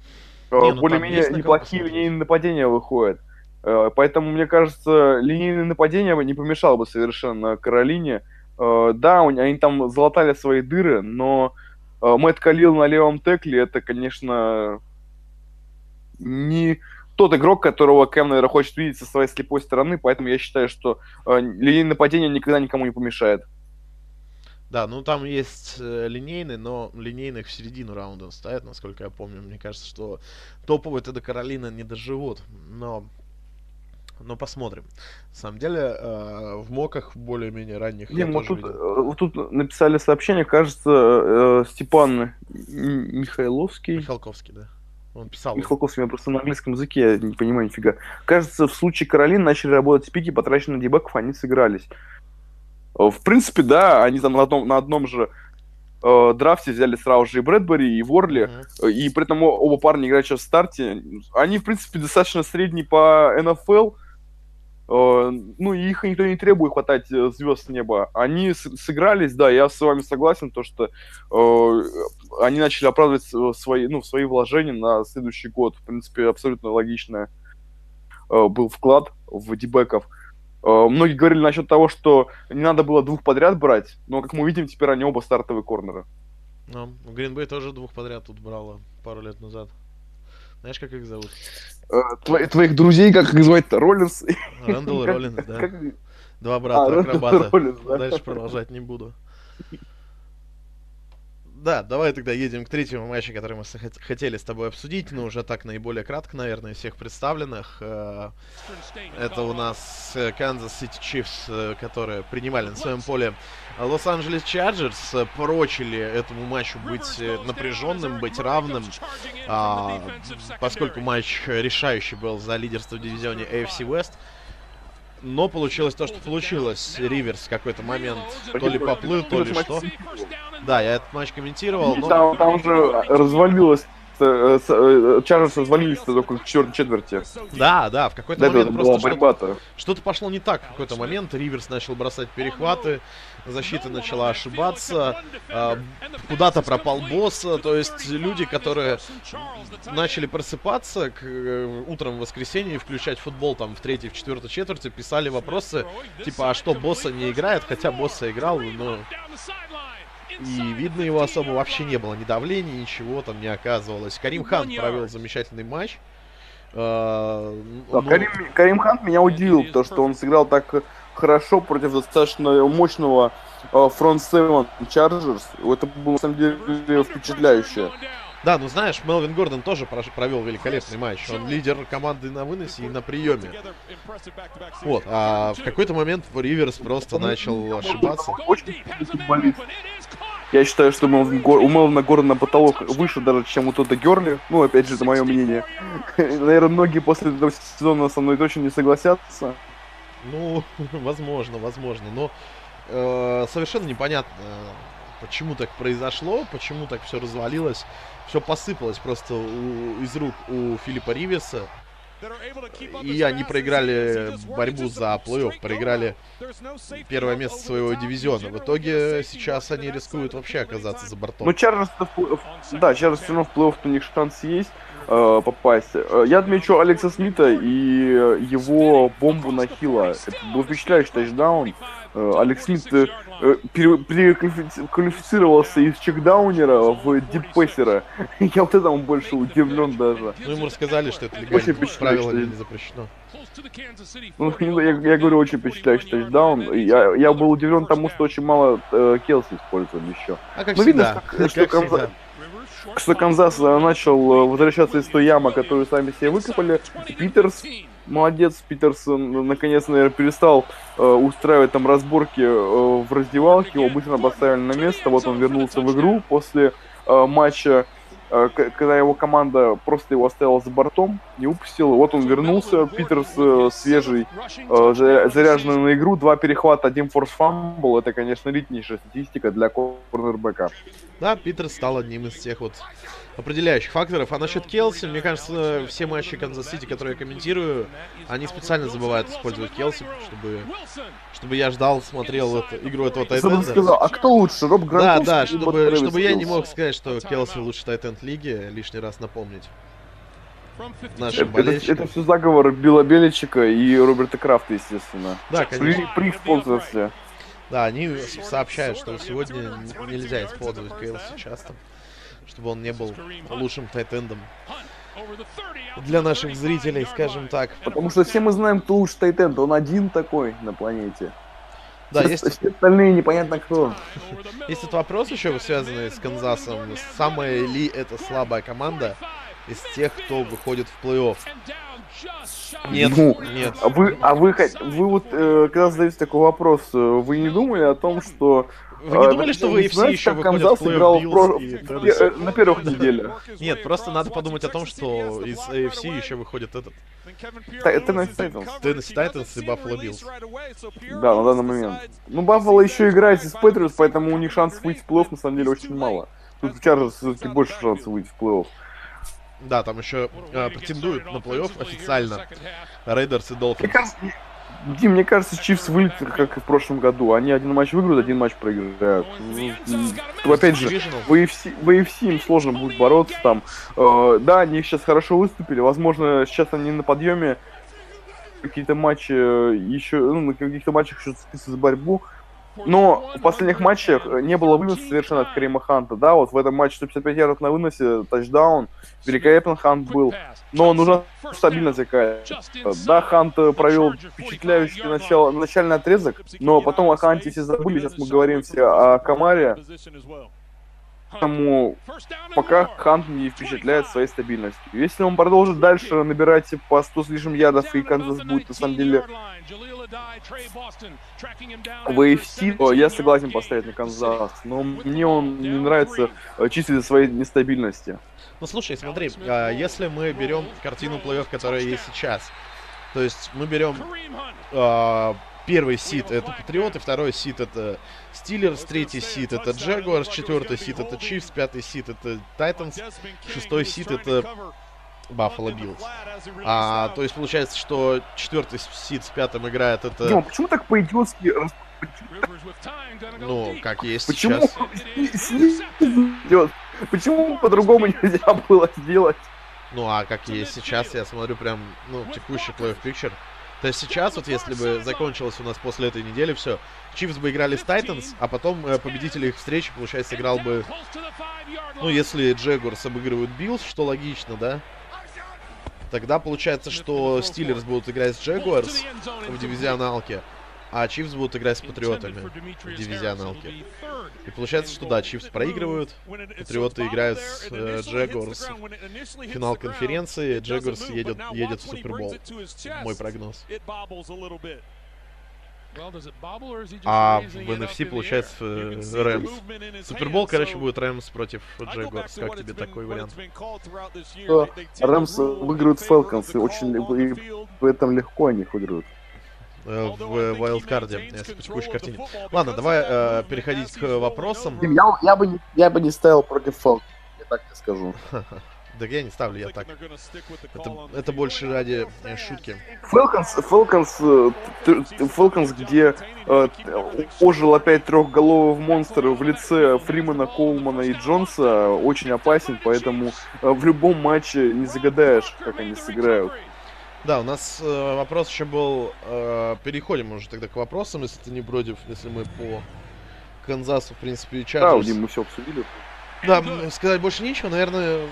э, не, ну, более-менее неплохие линейные нападения выходят. Э, поэтому, мне кажется, линейные нападения не помешало бы совершенно Каролине. Да, они там залатали свои дыры, но Мэтт Калил на левом текле, это, конечно, не тот игрок, которого Кэм, наверное, хочет видеть со своей слепой стороны, поэтому я считаю, что линейное нападение никогда никому не помешает. Да, ну там есть э, линейный, но линейных в середину раунда ставят, насколько я помню. Мне кажется, что топовые тогда Каролина не доживут. Но но посмотрим. На самом деле, э, в моках более-менее ранних Не, вот тут, э, вот тут написали сообщение, кажется, э, Степан Михайловский. Михалковский, да. Он писал. Михалковский, я просто на английском языке, я не понимаю нифига. Кажется, в случае Каролин начали работать пики, потраченные на дебаков, они сыгрались. Э, в принципе, да, они там на одном, на одном же э, драфте взяли сразу же и Брэдбери, и Ворли, mm-hmm. и при этом оба парня играют сейчас в старте. Они, в принципе, достаточно средние по НФЛ, Э, ну, и их никто не требует хватать э, звезд с неба. Они сыгрались, да, я с вами согласен, то, что э, они начали оправдывать свои, ну, свои вложения на следующий год. В принципе, абсолютно логично э, был вклад в дебеков. Э, многие говорили насчет того, что не надо было двух подряд брать, но, как мы видим, теперь они оба стартовые корнеры. Ну, в Гринбей тоже двух подряд тут брало пару лет назад. Знаешь, как их зовут? Э, Твои, твоих друзей, как их звать-то? Роллинс? Рэндалл и [LAUGHS] Роллинс, да. Два брата акробата. Дальше продолжать не буду. Да, давай тогда едем к третьему матчу, который мы хотели с тобой обсудить, но уже так наиболее кратко, наверное, всех представленных. Э, это у нас Канзас Сити Чифс, которые принимали на своем поле Лос-Анджелес Chargers, прочили этому матчу быть напряженным, быть равным, а, поскольку матч решающий был за лидерство в дивизионе AFC West. Но получилось то, что получилось. Риверс в какой-то момент то ли поплыл, то ли что. Да, я этот матч комментировал. Но... Там, там уже развалилось э, э, Chargers развалились только к четвертой четверти. Да, да, в какой-то момент просто что-то, что-то пошло не так в какой-то момент. Риверс начал бросать перехваты, защита начала ошибаться, э, куда-то пропал босс, то есть люди, которые начали просыпаться к, э, утром в воскресенье и включать футбол там в третьей, в четвертой четверти, писали вопросы, типа, а что, босса не играет, хотя босса играл, но... И видно его особо вообще не было, ни давления, ничего там не оказывалось. Карим Хан провел замечательный матч. Uh, да. Карим, Карим Хан меня удивил, то что он сыграл так хорошо против достаточно мощного фронт uh, 7 Chargers. Это было на самом деле впечатляюще. Да, ну знаешь, Мелвин Гордон тоже провел великолепный матч. Он лидер команды на выносе и на приеме. Вот, а в какой-то момент Риверс просто начал ошибаться. Я считаю, что Мелвин Гор... у Мелвина Гордона потолок выше даже, чем у Тода Герли. Ну, опять же, это мое мнение. [LAUGHS] Наверное, многие после этого сезона со мной точно не согласятся. Ну, [LAUGHS] возможно, возможно. Но э, совершенно непонятно, почему так произошло, почему так все развалилось. Все посыпалось просто у, из рук у Филиппа Ривеса. И они проиграли борьбу за плей-офф, проиграли первое место своего дивизиона. В итоге сейчас они рискуют вообще оказаться за бортом. Ну, Чарльз, да, Чарльз все равно в плей-офф у них шанс есть э, попасть. Э, я отмечу Алекса Смита и его бомбу на Хила. Это был впечатляющий тачдаун. Э, Алекс Смит э, переквалифицировался из чекдаунера в диппессера. [LAUGHS] Я вот этому больше удивлен даже. Ну, ему рассказали, что это легально, правило не запрещено. Ну, я, я говорю, очень впечатляющий тачдаун. Я, я был удивлен тому, что очень мало э, Келси использовали еще. А как ну, всегда. Видно, что, [LAUGHS] как что, всегда. Что Канзас начал э, возвращаться из той ямы, которую сами себе выкопали. Питерс молодец, Питерсон наконец, наверное, перестал э, устраивать там разборки э, в раздевалке, его быстро поставили на место, вот он вернулся в игру после э, матча, э, когда его команда просто его оставила за бортом, не упустила, вот он вернулся, Питерс э, свежий, э, заряженный на игру, два перехвата, один forced fumble, это, конечно, элитнейшая статистика для корнербека. Да, Питерс стал одним из тех вот определяющих факторов. А насчет Келси, мне кажется, все матчи Канзас Сити, которые я комментирую, они специально забывают использовать Келси, чтобы, чтобы я ждал, смотрел эту, игру этого tight end'а. сказал, а кто лучше, Роб Гранковский? Да, да, чтобы, чтобы я не мог сказать, что Келси лучший tight end лиги, лишний раз напомнить. Это, это, это все заговор Билла Беличика и Роберта Крафта, естественно. Да, конечно. При, при спонсорстве. Да, они сообщают, что сегодня нельзя использовать Кейлси часто чтобы он не был лучшим тайтендом для наших зрителей, скажем так. Потому что все мы знаем, кто лучший тайтенд. Он один такой на планете. Да, все, есть... все остальные непонятно кто. Есть этот вопрос еще связанный с Канзасом. Самая ли это слабая команда из тех, кто выходит в плей-офф? Нет, ну, нет. А вы, а вы, вы вот, э, когда задаете такой вопрос, э, вы не думали о том, что вы не думали, что вы все еще выходят в играл про... На первых неделях? Нет, просто надо подумать о том, что из AFC еще выходит этот... Tennessee Titans. Tennessee Titans и Buffalo Bills. Да, на данный момент. Ну, Баффало еще играет с Patriots, поэтому у них шансов выйти в плей-офф на самом деле очень мало. Тут в Chargers все-таки больше шансов выйти в плей-офф. Да, там еще э, претендуют на плей-офф официально Raiders и Dolphins. Дим, мне кажется, Chiefs вылетит, как и в прошлом году. Они один матч выиграют, один матч проиграют. Ну, опять же, в AFC, в AFC им сложно будет бороться там. Э, да, они сейчас хорошо выступили. Возможно, сейчас они на подъеме. Какие-то матчи еще, ну, на каких-то матчах еще зацепиться за борьбу. Но в последних матчах не было выноса совершенно от Карима Ханта. Да, вот в этом матче 155 ярдов на выносе, тачдаун. Великолепный Хант был. Но нужна стабильность какая-то. Да, Хант э, провел впечатляющий начало, начальный отрезок, но потом о Ханте все забыли, сейчас мы говорим все о Камаре, поэтому пока Хант не впечатляет своей стабильностью. Если он продолжит дальше набирать по 100 с лишним ядов, и Канзас будет на самом деле в AFC, то я согласен поставить на Канзас, но мне он не нравится э, чисто из-за своей нестабильности. Ну слушай, смотри, а, если мы берем картину плей-офф, которая есть сейчас, то есть мы берем первый seed это Патриоты, второй seed это Steelers, третий seed это Jaguars, четвертый seed это Chiefs, пятый seed это Titans, шестой seed это Buffalo Bills. А, то есть получается, что четвертый seed с пятым играет это, Дима, почему так по-идиотски ну, как есть Почему сейчас. [LAUGHS] Почему по-другому нельзя было сделать? Ну, а как есть сейчас, я смотрю прям, ну, текущий playoff picture. То есть сейчас, вот если бы закончилось у нас после этой недели все, Chiefs бы играли с Titans, а потом э, победитель их встречи, получается, играл бы, ну, если Jaguars обыгрывают Bills, что логично, да? Тогда получается, что Steelers будут играть с Jaguars в дивизионалке, а Чивс будут играть с Патриотами в дивизионалке. И получается, что да, Чивс проигрывают, Патриоты играют с э, Джегорс финал конференции, Джегорс едет, едет в Супербол. Мой прогноз. А в NFC получается Рэмс. Супербол, короче, будет Рэмс против Джегорс. Как тебе такой вариант? Рэмс выиграют Фелконс, и очень и в этом легко они их выиграют. Э, В вайлдкарде, если по текущей картине. Ладно, давай э, переходить к вопросам. Я, я, бы, не, я бы не ставил против Фелконс, я так тебе скажу. [LAUGHS] Да я не ставлю, я так. Это, это больше ради э, шутки. Фелконс, Фелконс, Фелконс, где э, ожил опять трехголовый монстр в лице Фримана, Коулмана и Джонса, очень опасен, поэтому э, в любом матче не загадаешь, как они сыграют. Да, у нас э, вопрос еще был. э, переходим уже тогда к вопросам, если ты не против, если мы по Канзасу, в принципе, и Да, Чарджерс. Дим, мы все обсудили. Да, сказать больше нечего. Наверное,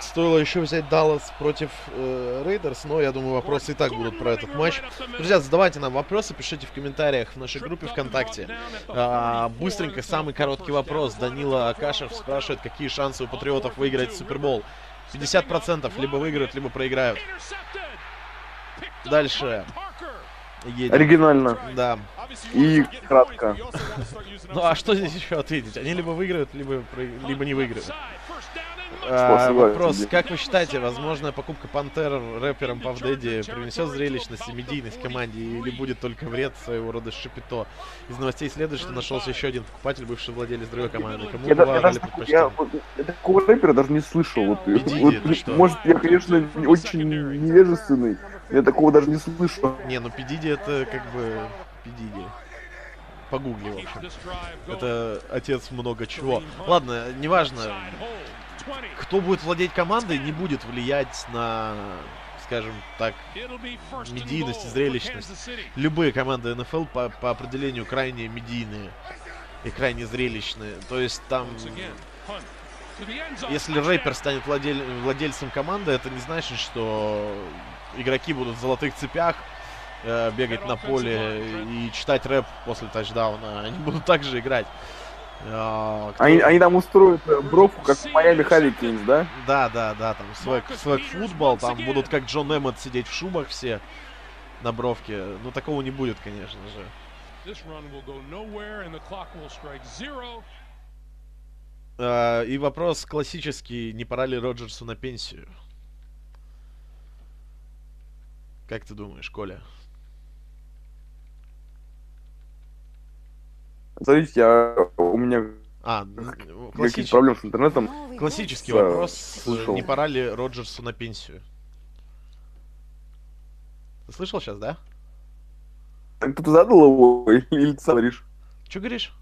стоило еще взять Даллас против э, Рейдерс, но я думаю, вопросы и так будут про этот матч. Друзья, задавайте нам вопросы, пишите в комментариях в нашей группе ВКонтакте. А, быстренько, самый короткий вопрос. Данила Акашев спрашивает, какие шансы у Патриотов выиграть Супербол. 50% либо выиграют, либо проиграют. Дальше. Едем. Оригинально. Да. И кратко. Ну а что здесь еще ответить? Они либо выиграют, либо, либо не выиграют. А, вопрос, как вы считаете, возможная покупка Пантер рэпером Пав Дэдди принесет зрелищность и медийность команде или будет только вред своего рода шипито? Из новостей следует, что нашелся еще один покупатель, бывший владелец другой команды. Кому Я, я даже я, я такого рэпера даже не слышал. Вот, Иди, вот, что? может, я, конечно, не- очень невежественный. Я такого даже не слышал. Не, ну Пидиди это как бы Пидиди. Погугли, в общем. Это отец много чего. Ладно, неважно. Кто будет владеть командой, не будет влиять на, скажем так, медийность и зрелищность. Любые команды НФЛ по, по определению крайне медийные и крайне зрелищные. То есть там, если рэпер станет владель- владельцем команды, это не значит, что игроки будут в золотых цепях э, бегать на поле и читать рэп после тачдауна. Они будут также играть. А, кто- Они, они там устроят э, бровку, как в Майами Харрикейнс, да? Да, да, да, там свэг, свэг футбол, там будут как Джон Эммот сидеть в шубах все на бровке. Ну, такого не будет, конечно же. А, и вопрос классический, не пора ли Роджерсу на пенсию? Как ты думаешь, Коля? Смотрите, я, у меня А, классич- проблемы с интернетом. классический Да, вопрос, слышал. не пора ли Роджерсу на пенсию? Ты слышал сейчас, да? Кто-то задал его, или ты сам говоришь? Что говоришь?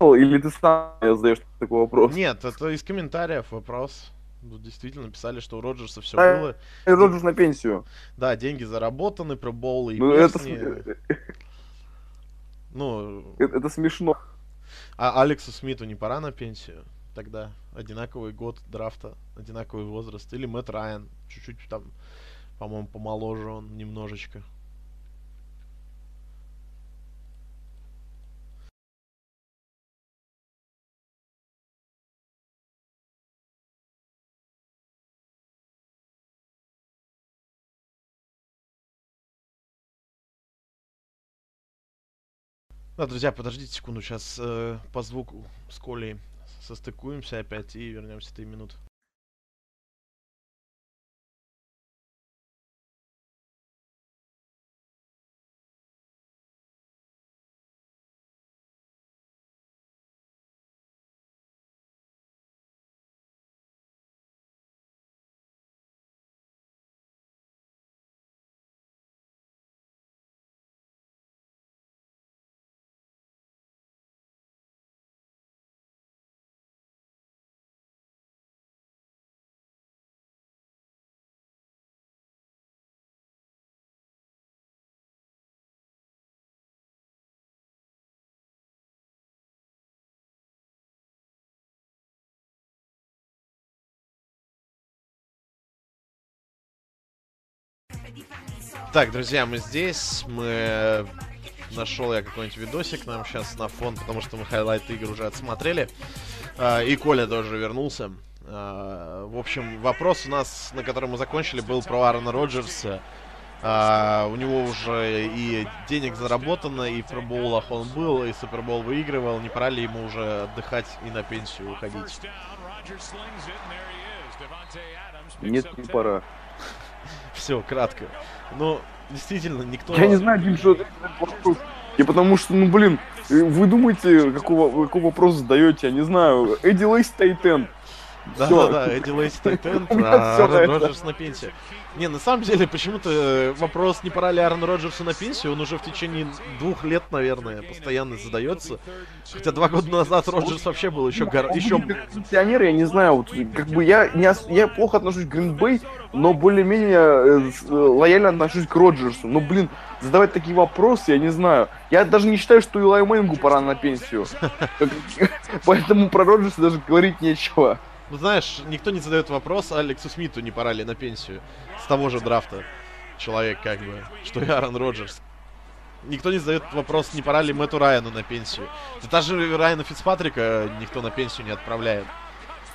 Или ты сам задаешь такой вопрос? Нет, это из комментариев вопрос. Ну, действительно, писали, что у Роджерса все А, было. Роджерс на пенсию. Да, деньги заработаны, проболы и Ну, это, песни. см- Ну, это, это смешно. а Алексу Смиту не пора на пенсию? Тогда одинаковый год драфта, одинаковый возраст. Или Мэтт Райан, чуть-чуть там, по-моему, помоложе он немножечко. Да, друзья, подождите секунду, сейчас по звуку с Колей состыкуемся опять и вернемся три минуты. Так, друзья, мы здесь. Мы нашел я какой-нибудь видосик нам сейчас на фон, потому что мы хайлайт игр уже отсмотрели. А, и Коля тоже вернулся. А, в общем, вопрос у нас, на котором мы закончили, был про Аарона Роджерса. А, у него уже и денег заработано, и в Pro Bowl ах он был, и Супербол выигрывал. Не пора ли ему уже отдыхать и на пенсию уходить? Нет, не пора. Все, кратко. Ну, действительно, никто... Я не знаю, Дим, что это вопрос. И потому что, ну, блин, вы думаете, какого, какой вопрос задаете, я не знаю. Эдди Лейси tight end. Всё. Да-да-да, Эдди Лейси tight end, [LAUGHS] У меня а. Роджерс на пенсии. Не, на самом деле, почему-то э, вопрос, не пора ли Аарону Роджерсу на пенсию, он уже в течение двух лет, наверное, постоянно задается. Хотя два года назад Роджерс вообще был еще, гор... еще... Пенсионер, я не знаю, вот, как бы я, не ос- я плохо отношусь к Гринбей, но более-менее э, э, лояльно отношусь к Роджерсу. Ну, блин, задавать такие вопросы, я не знаю. Я даже не считаю, что Илай Мэнгу пора на пенсию. [LAUGHS] Поэтому про Роджерса даже говорить нечего. Ну, знаешь, никто не задает вопрос Алексу Смиту, не пора ли на пенсию с того же драфта. Человек, как бы, что и Аарон Роджерс. Никто не задает вопрос, не пора ли Мэтту Райану на пенсию. Да даже Райана Фицпатрика никто на пенсию не отправляет.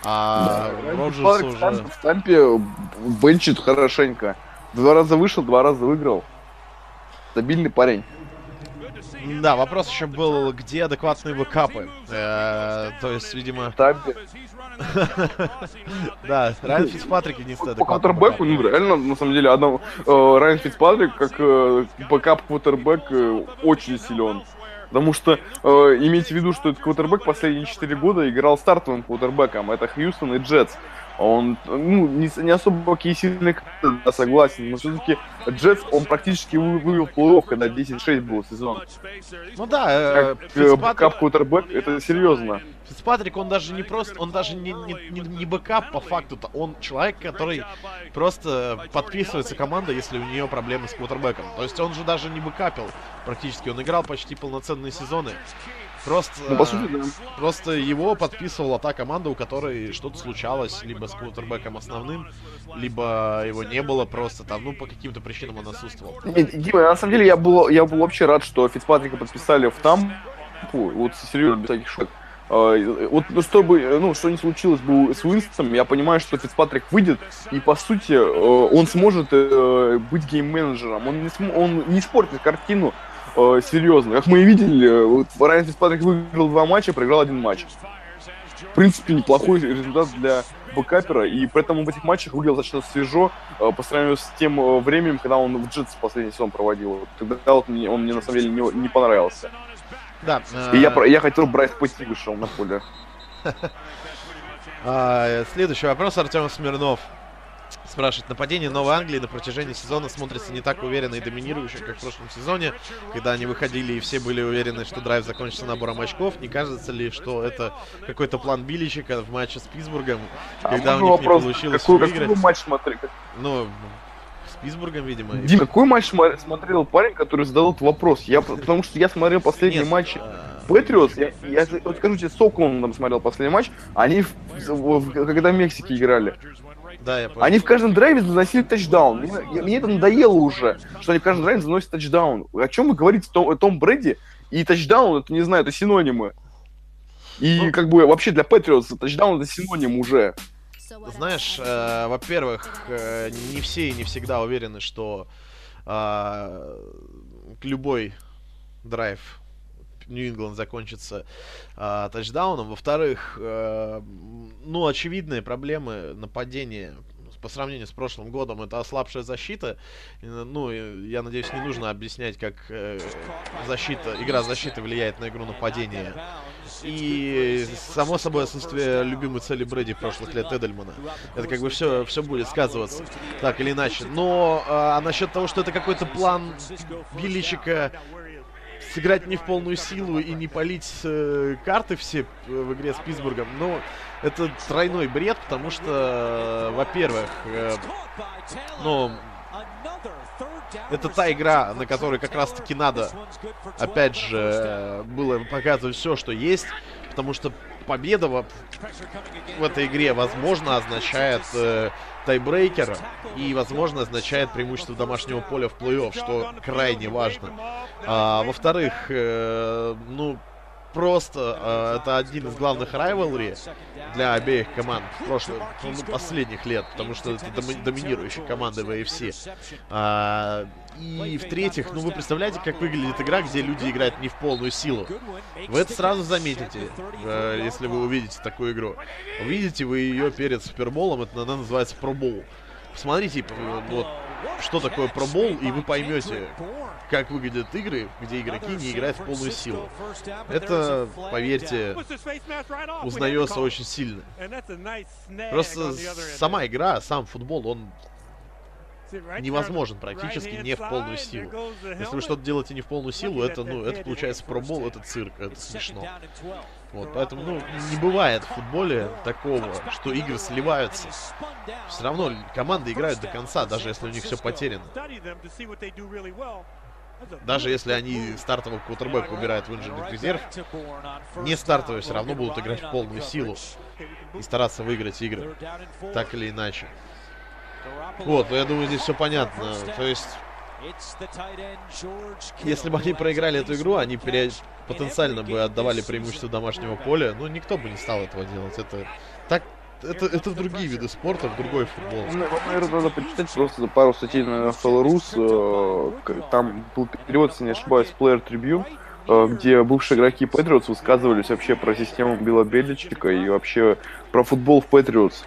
А Роджерсу Парк уже... Тамп- в Тампе бенчит хорошенько. Два раза вышел, два раза выиграл. Стабильный парень. Да, вопрос еще был, где адекватные бэкапы. Э, То есть, видимо... В Тампе. [LAUGHS] Да, Райан Фицпатрик единственный По адекватный квотербеку, ну реально, на самом деле, одно, э, Райан Фицпатрик, как э, бэкап квотербек, э, очень силен. Потому что э, имейте в виду, что этот квотербек последние 4 года играл стартовым квотербеком. Это Хьюстон и Джетс. Он, ну, не, не особо какие сильные команды, да, согласен, но все-таки Джетс, он практически вы- вывел плей-офф, когда 10-6 был сезон. Ну да, э, Как э, Фицпатрик, бэкап квотербек, это серьезно. Фицпатрик, он даже не просто, он даже не, не, не, не бэкап по факту, он человек, который просто подписывается команда, если у нее проблемы с квотербеком. То есть он же даже не бэкапил практически, он играл почти полноценные сезоны. Просто, Ну, по сути, да. просто его подписывала та команда, у которой что-то случалось, либо с квотербеком основным, либо его не было просто там, ну, по каким-то причинам он отсутствовал. Не, Дима, на самом деле я был, я был вообще рад, что Фицпатрика подписали в Тампу. Вот серьезно, без всяких шуток. А, Вот ну, чтобы, ну, что не случилось бы с Уинстоном, я понимаю, что Фицпатрик выйдет, и по сути э, он сможет э, быть game manager ом. Он не, см- он не испортит картину э, серьезно. Как мы и видели, э, вот Райан Фицпатрик выиграл два матча, проиграл один матч. В принципе, неплохой результат для бэкапера, и поэтому в этих матчах выглядел достаточно свежо э, по сравнению с тем э, временем, когда он в Джетс последний сезон проводил. Вот Тогда вот мне, он мне на самом деле не, не понравился. Да. И я, э, про- я хотел Брайс Пэти вышел на поле. [LAUGHS] А, следующий вопрос, Артем Смирнов. Спрашивает, нападение Новой Англии на протяжении сезона смотрится не так уверенно и доминирующе, как в прошлом сезоне, когда они выходили и все были уверены, что драйв закончится набором очков. Не кажется ли, что это какой-то план Биличика в матче с Питтсбургом, когда А у можно них вопрос, не получилось какой, выиграть? какой матч смотри? как- Ну, с Питтсбургом, видимо. Дим, какой матч смотрел парень, который задал этот вопрос? Я, потому что я смотрел последний Нет, матч Патриотс, я, я вот скажу тебе, с Оклендом смотрел последний матч, они, в- в- когда в Мексике играли, Да, я понял. они в каждом драйве заносили тачдаун. Мне, мне это надоело уже, что они в каждом драйве заносят тачдаун. О чем вы говорите, Том, Том Брэди и тачдаун, это, не знаю, это синонимы. И Ну. как бы вообще для Патриотс тачдаун это синоним уже. Знаешь, э, во-первых, э, не все и не всегда уверены, что а, любой драйв Нью-Ингланд закончится а, тачдауном. Во-вторых, э, ну, очевидные проблемы нападения по сравнению с прошлым годом это ослабшая защита. Э, Ну, я надеюсь, не нужно объяснять, как э, защита, игра защиты влияет на игру нападения. И, само собой, отсутствие любимой цели Брэди прошлых лет Эдельмана. Это как бы все, все будет сказываться, так или иначе. Но а, насчет того, что это какой-то план Биличика сыграть не в полную силу и не полить э, карты все э, в игре с Питтсбургом, ну, это тройной бред, потому что, э, во-первых, э, ну, это та игра, на которой как раз-таки надо, опять же, э, было показывать все, что есть, потому что победа во- в этой игре, возможно, означает э, тайбрейкер и, возможно, означает преимущество домашнего поля в плей-офф, что крайне важно. А, во-вторых, э, ну, просто э, это один из главных райвелри для обеих команд в прошлых, ну, последних лет, потому что это доми- доминирующая команда в AFC. А, и в-третьих, ну вы представляете, как выглядит игра, где люди играют не в полную силу. Вы это сразу заметите, э, если вы увидите такую игру. Увидите вы ее перед Суперболом, это она называется пробол. Посмотрите, э, вот, что такое пробол, и вы поймете, как выглядят игры, где игроки не играют в полную силу. Это, поверьте, узнается очень сильно. Просто сама игра, сам футбол, он невозможен практически не в полную силу. Если вы что-то делаете не в полную силу, это, ну, это получается пробол, это цирк, это смешно. Вот, поэтому, ну, не бывает в футболе такого, что игры сливаются. Все равно команды играют до конца, даже если у них все потеряно. Даже если они стартового квотербека убирают в инженерный резерв, не стартовые все равно будут играть в полную силу и стараться выиграть игры, так или иначе. Вот, ну, я думаю, здесь все понятно. То есть, если бы они проиграли эту игру, они пере- потенциально бы отдавали преимущество домашнего поля, но никто бы не стал этого делать. Это так, это, это в другие виды спорта, в другой футбол. Ну, вот, наверное, надо почитать просто пару статей на NFL Rus. э, Там был перевод, если не ошибаюсь, Player Tribune, э, где бывшие игроки Патриотс высказывались вообще про систему Билла Беличика и вообще про футбол в Патриотс.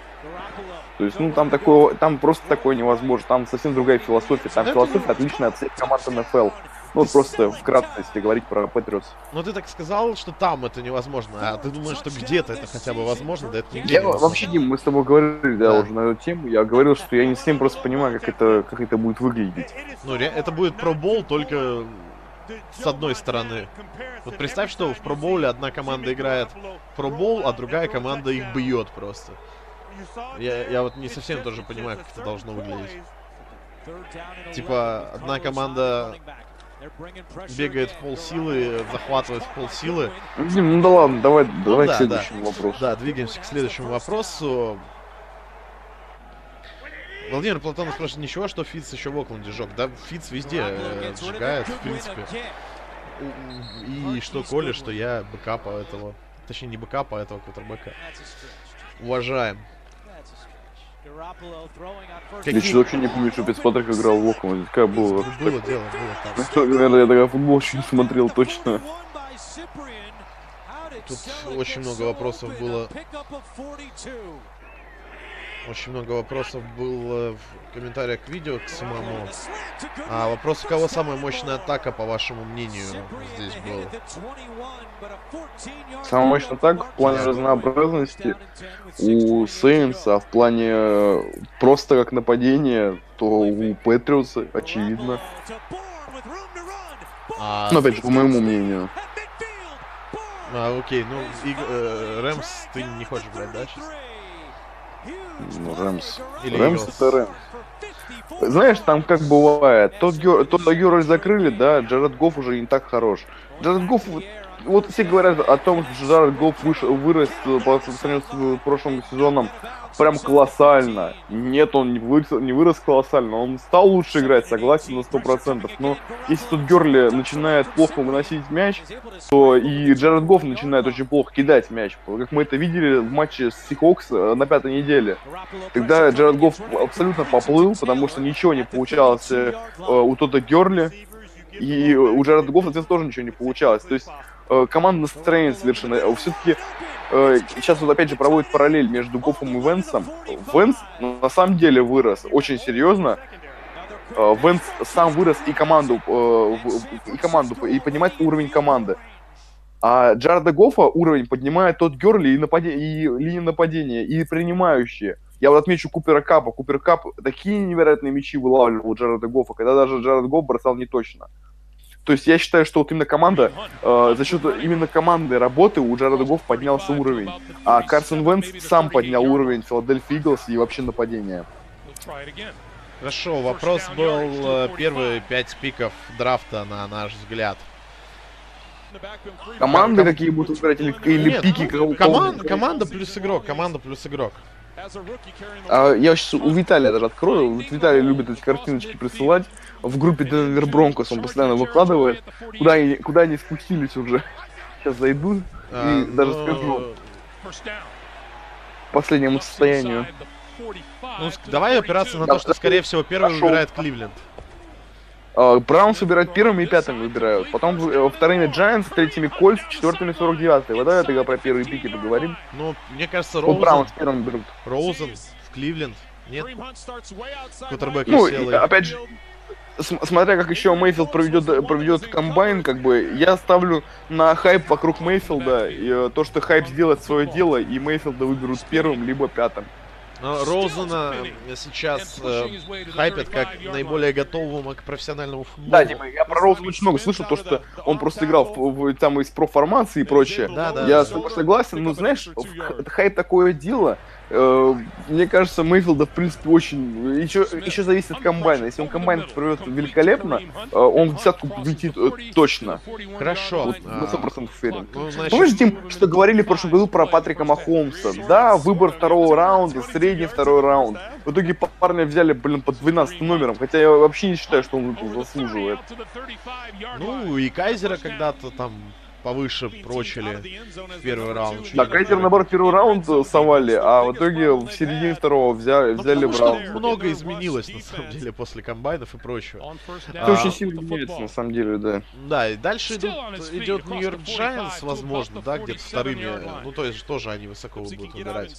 То есть, ну, там такое, там просто такое невозможно. Там совсем другая философия. Там философия отличная от всех команд НФЛ. Ну, вот просто вкратце, если говорить про Патриотс. Но ты так сказал, что там это невозможно, а ты думаешь, что где-то это хотя бы возможно, да это нигде Я невозможно. вообще, Дим, мы с тобой говорили, да, Да. уже на эту тему. Я говорил, что я не совсем просто понимаю, как это, как это будет выглядеть. Ну, это будет пробол только с одной стороны. Вот представь, что в пробоуле одна команда играет в пробол, а другая команда их бьет просто. Я, я вот не совсем тоже понимаю, как это должно выглядеть. Типа, одна команда бегает в полсилы, захватывает в полсилы. Ну, Дим, ну да ладно, давай, давай да, к следующему вопросу. Да, двигаемся к следующему вопросу. Владимир Платонов спрашивает, ничего, что Фиц еще в Окленде сжег? Да, Фиц везде э, сжигает, в принципе. И что Коля, что я бэкапа этого. Точнее, не бэкапа, а этого квотербека. Уважаем. Я что вообще не помню, что Фицпатрик играл в Окленде. Как было? Было дело, было так. [LAUGHS] Наверное, я тогда футбол еще не смотрел точно. Тут очень много вопросов было. Очень много вопросов было в комментариях к видео к самому. А вопрос, у кого самая мощная атака, по вашему мнению, здесь был? Самая мощная атака в плане разнообразности у Сейнса, а в плане э, просто как нападение, то у Патриотса, очевидно. А, Ну, опять же, по моему мнению. а, окей, ну, и, э, Рэмс ты не хочешь брать, да, сейчас? Ну, Рэмс. Или Рэмс Eagles? это Рэмс. Знаешь, там как бывает, тот, Гер... тот Герой закрыли, да, Джаред Гофф уже не так хорош. Джаред Гофф, вот- все говорят о том, что Джаред Гофф выш... вырос по сравнению с прошлым сезоном прям колоссально. Нет, он не вырос, не вырос колоссально, он стал лучше играть, согласен на 100%. Но если Тодд Герли начинает плохо выносить мяч, то и Джаред Гофф начинает очень плохо кидать мяч. Как мы это видели в матче с Сихокс э, на пятой неделе. Тогда Джаред Гофф абсолютно поплыл, потому что ничего не получалось э, у Тодда Герли. И у Джареда Гоффа, соответственно, тоже ничего не получалось. То есть э, команда настроение совершенно... Все-таки сейчас вот опять же проводит параллель между Гоффом и Венсом. Венс на самом деле вырос очень серьезно. Э, Венс сам вырос и команду, э, и команду, и поднимает уровень команды. А Джареда Гоффа уровень поднимает Тодд Герли и, нападе- и линия нападения, и принимающие. Я вот отмечу Купера Капа. Купер Кап такие невероятные мячи вылавливал у Джареда Гоффа, когда даже Джаред Гофф бросал не точно. То есть я считаю, что вот именно команда, э, за счет именно командной работы у Джареда Гофф поднялся уровень. А Карсон Венс сам поднял уровень Филадельфия Иглс и вообще нападения. Хорошо, вопрос был э, первые пять пиков драфта, на наш взгляд. Команды какие будут играть или, или Нет, пики? ну, коман- команда плюс игрок, команда плюс игрок. А, я сейчас у Виталия даже открою. Вот Виталий любит эти картиночки присылать. В группе Денвер Бронкос он постоянно выкладывает. Куда они, куда они спустились уже. [LAUGHS] Сейчас зайду А, и даже ну, скажу по последнему состоянию. Ну, давай опираться на Да, то, что, скорее всего, первый пошел. выбирает Кливленд. А, Браунс выбирают первыми и пятыми выбирают. Потом э, вторыми Giants, третьими Кольц, четвертыми 49 Вот давай тогда про первые пики поговорим. Ну, мне кажется, Вот Браунс Роузен, первым берут. Роузен в Кливленд. Нет? Кутербэк Ну, и, опять же, смотря как еще Мейфилд проведет, проведет комбайн, как бы, я ставлю на хайп вокруг Мейфилда, и, э, то, что хайп сделает свое дело, и Мейфилда выберут первым, либо пятым. Но Роузена сейчас э, хайпят как наиболее готового к профессиональному футболу. Да, Дима, я про Роуза очень много слышал, то, что он просто играл в, в- там из проформации и прочее. Да, да. Я согласен, но знаешь, хайп такое дело. Э, мне кажется, Мейфилда, в принципе, очень... Еще, еще зависит от комбайна. Если он комбайн проведет великолепно, э, он в десятку влетит э, точно. Хорошо. Вот на а, 100% уверен. ну, значит, Помнишь, Дим, что говорили в прошлом году про Патрика Махомса? Да, выбор второго раунда, средний второй раунд. В итоге парня взяли, блин, под 12 номером, хотя я вообще не считаю, что он заслуживает. ну, и Кайзера когда-то там повыше прочили в первый раунд. Да, первый. наоборот, первый раунд совали, а в итоге в середине второго взяли, Ну, взяли что Браун. много изменилось, на самом деле, после комбайнов и прочего. Это А, очень сильно меняется, на самом деле, да. Да, и дальше идут, идет Нью-Йорк Джайанс, возможно, да, где-то вторыми. Ну, то есть тоже они высоко будут выбирать.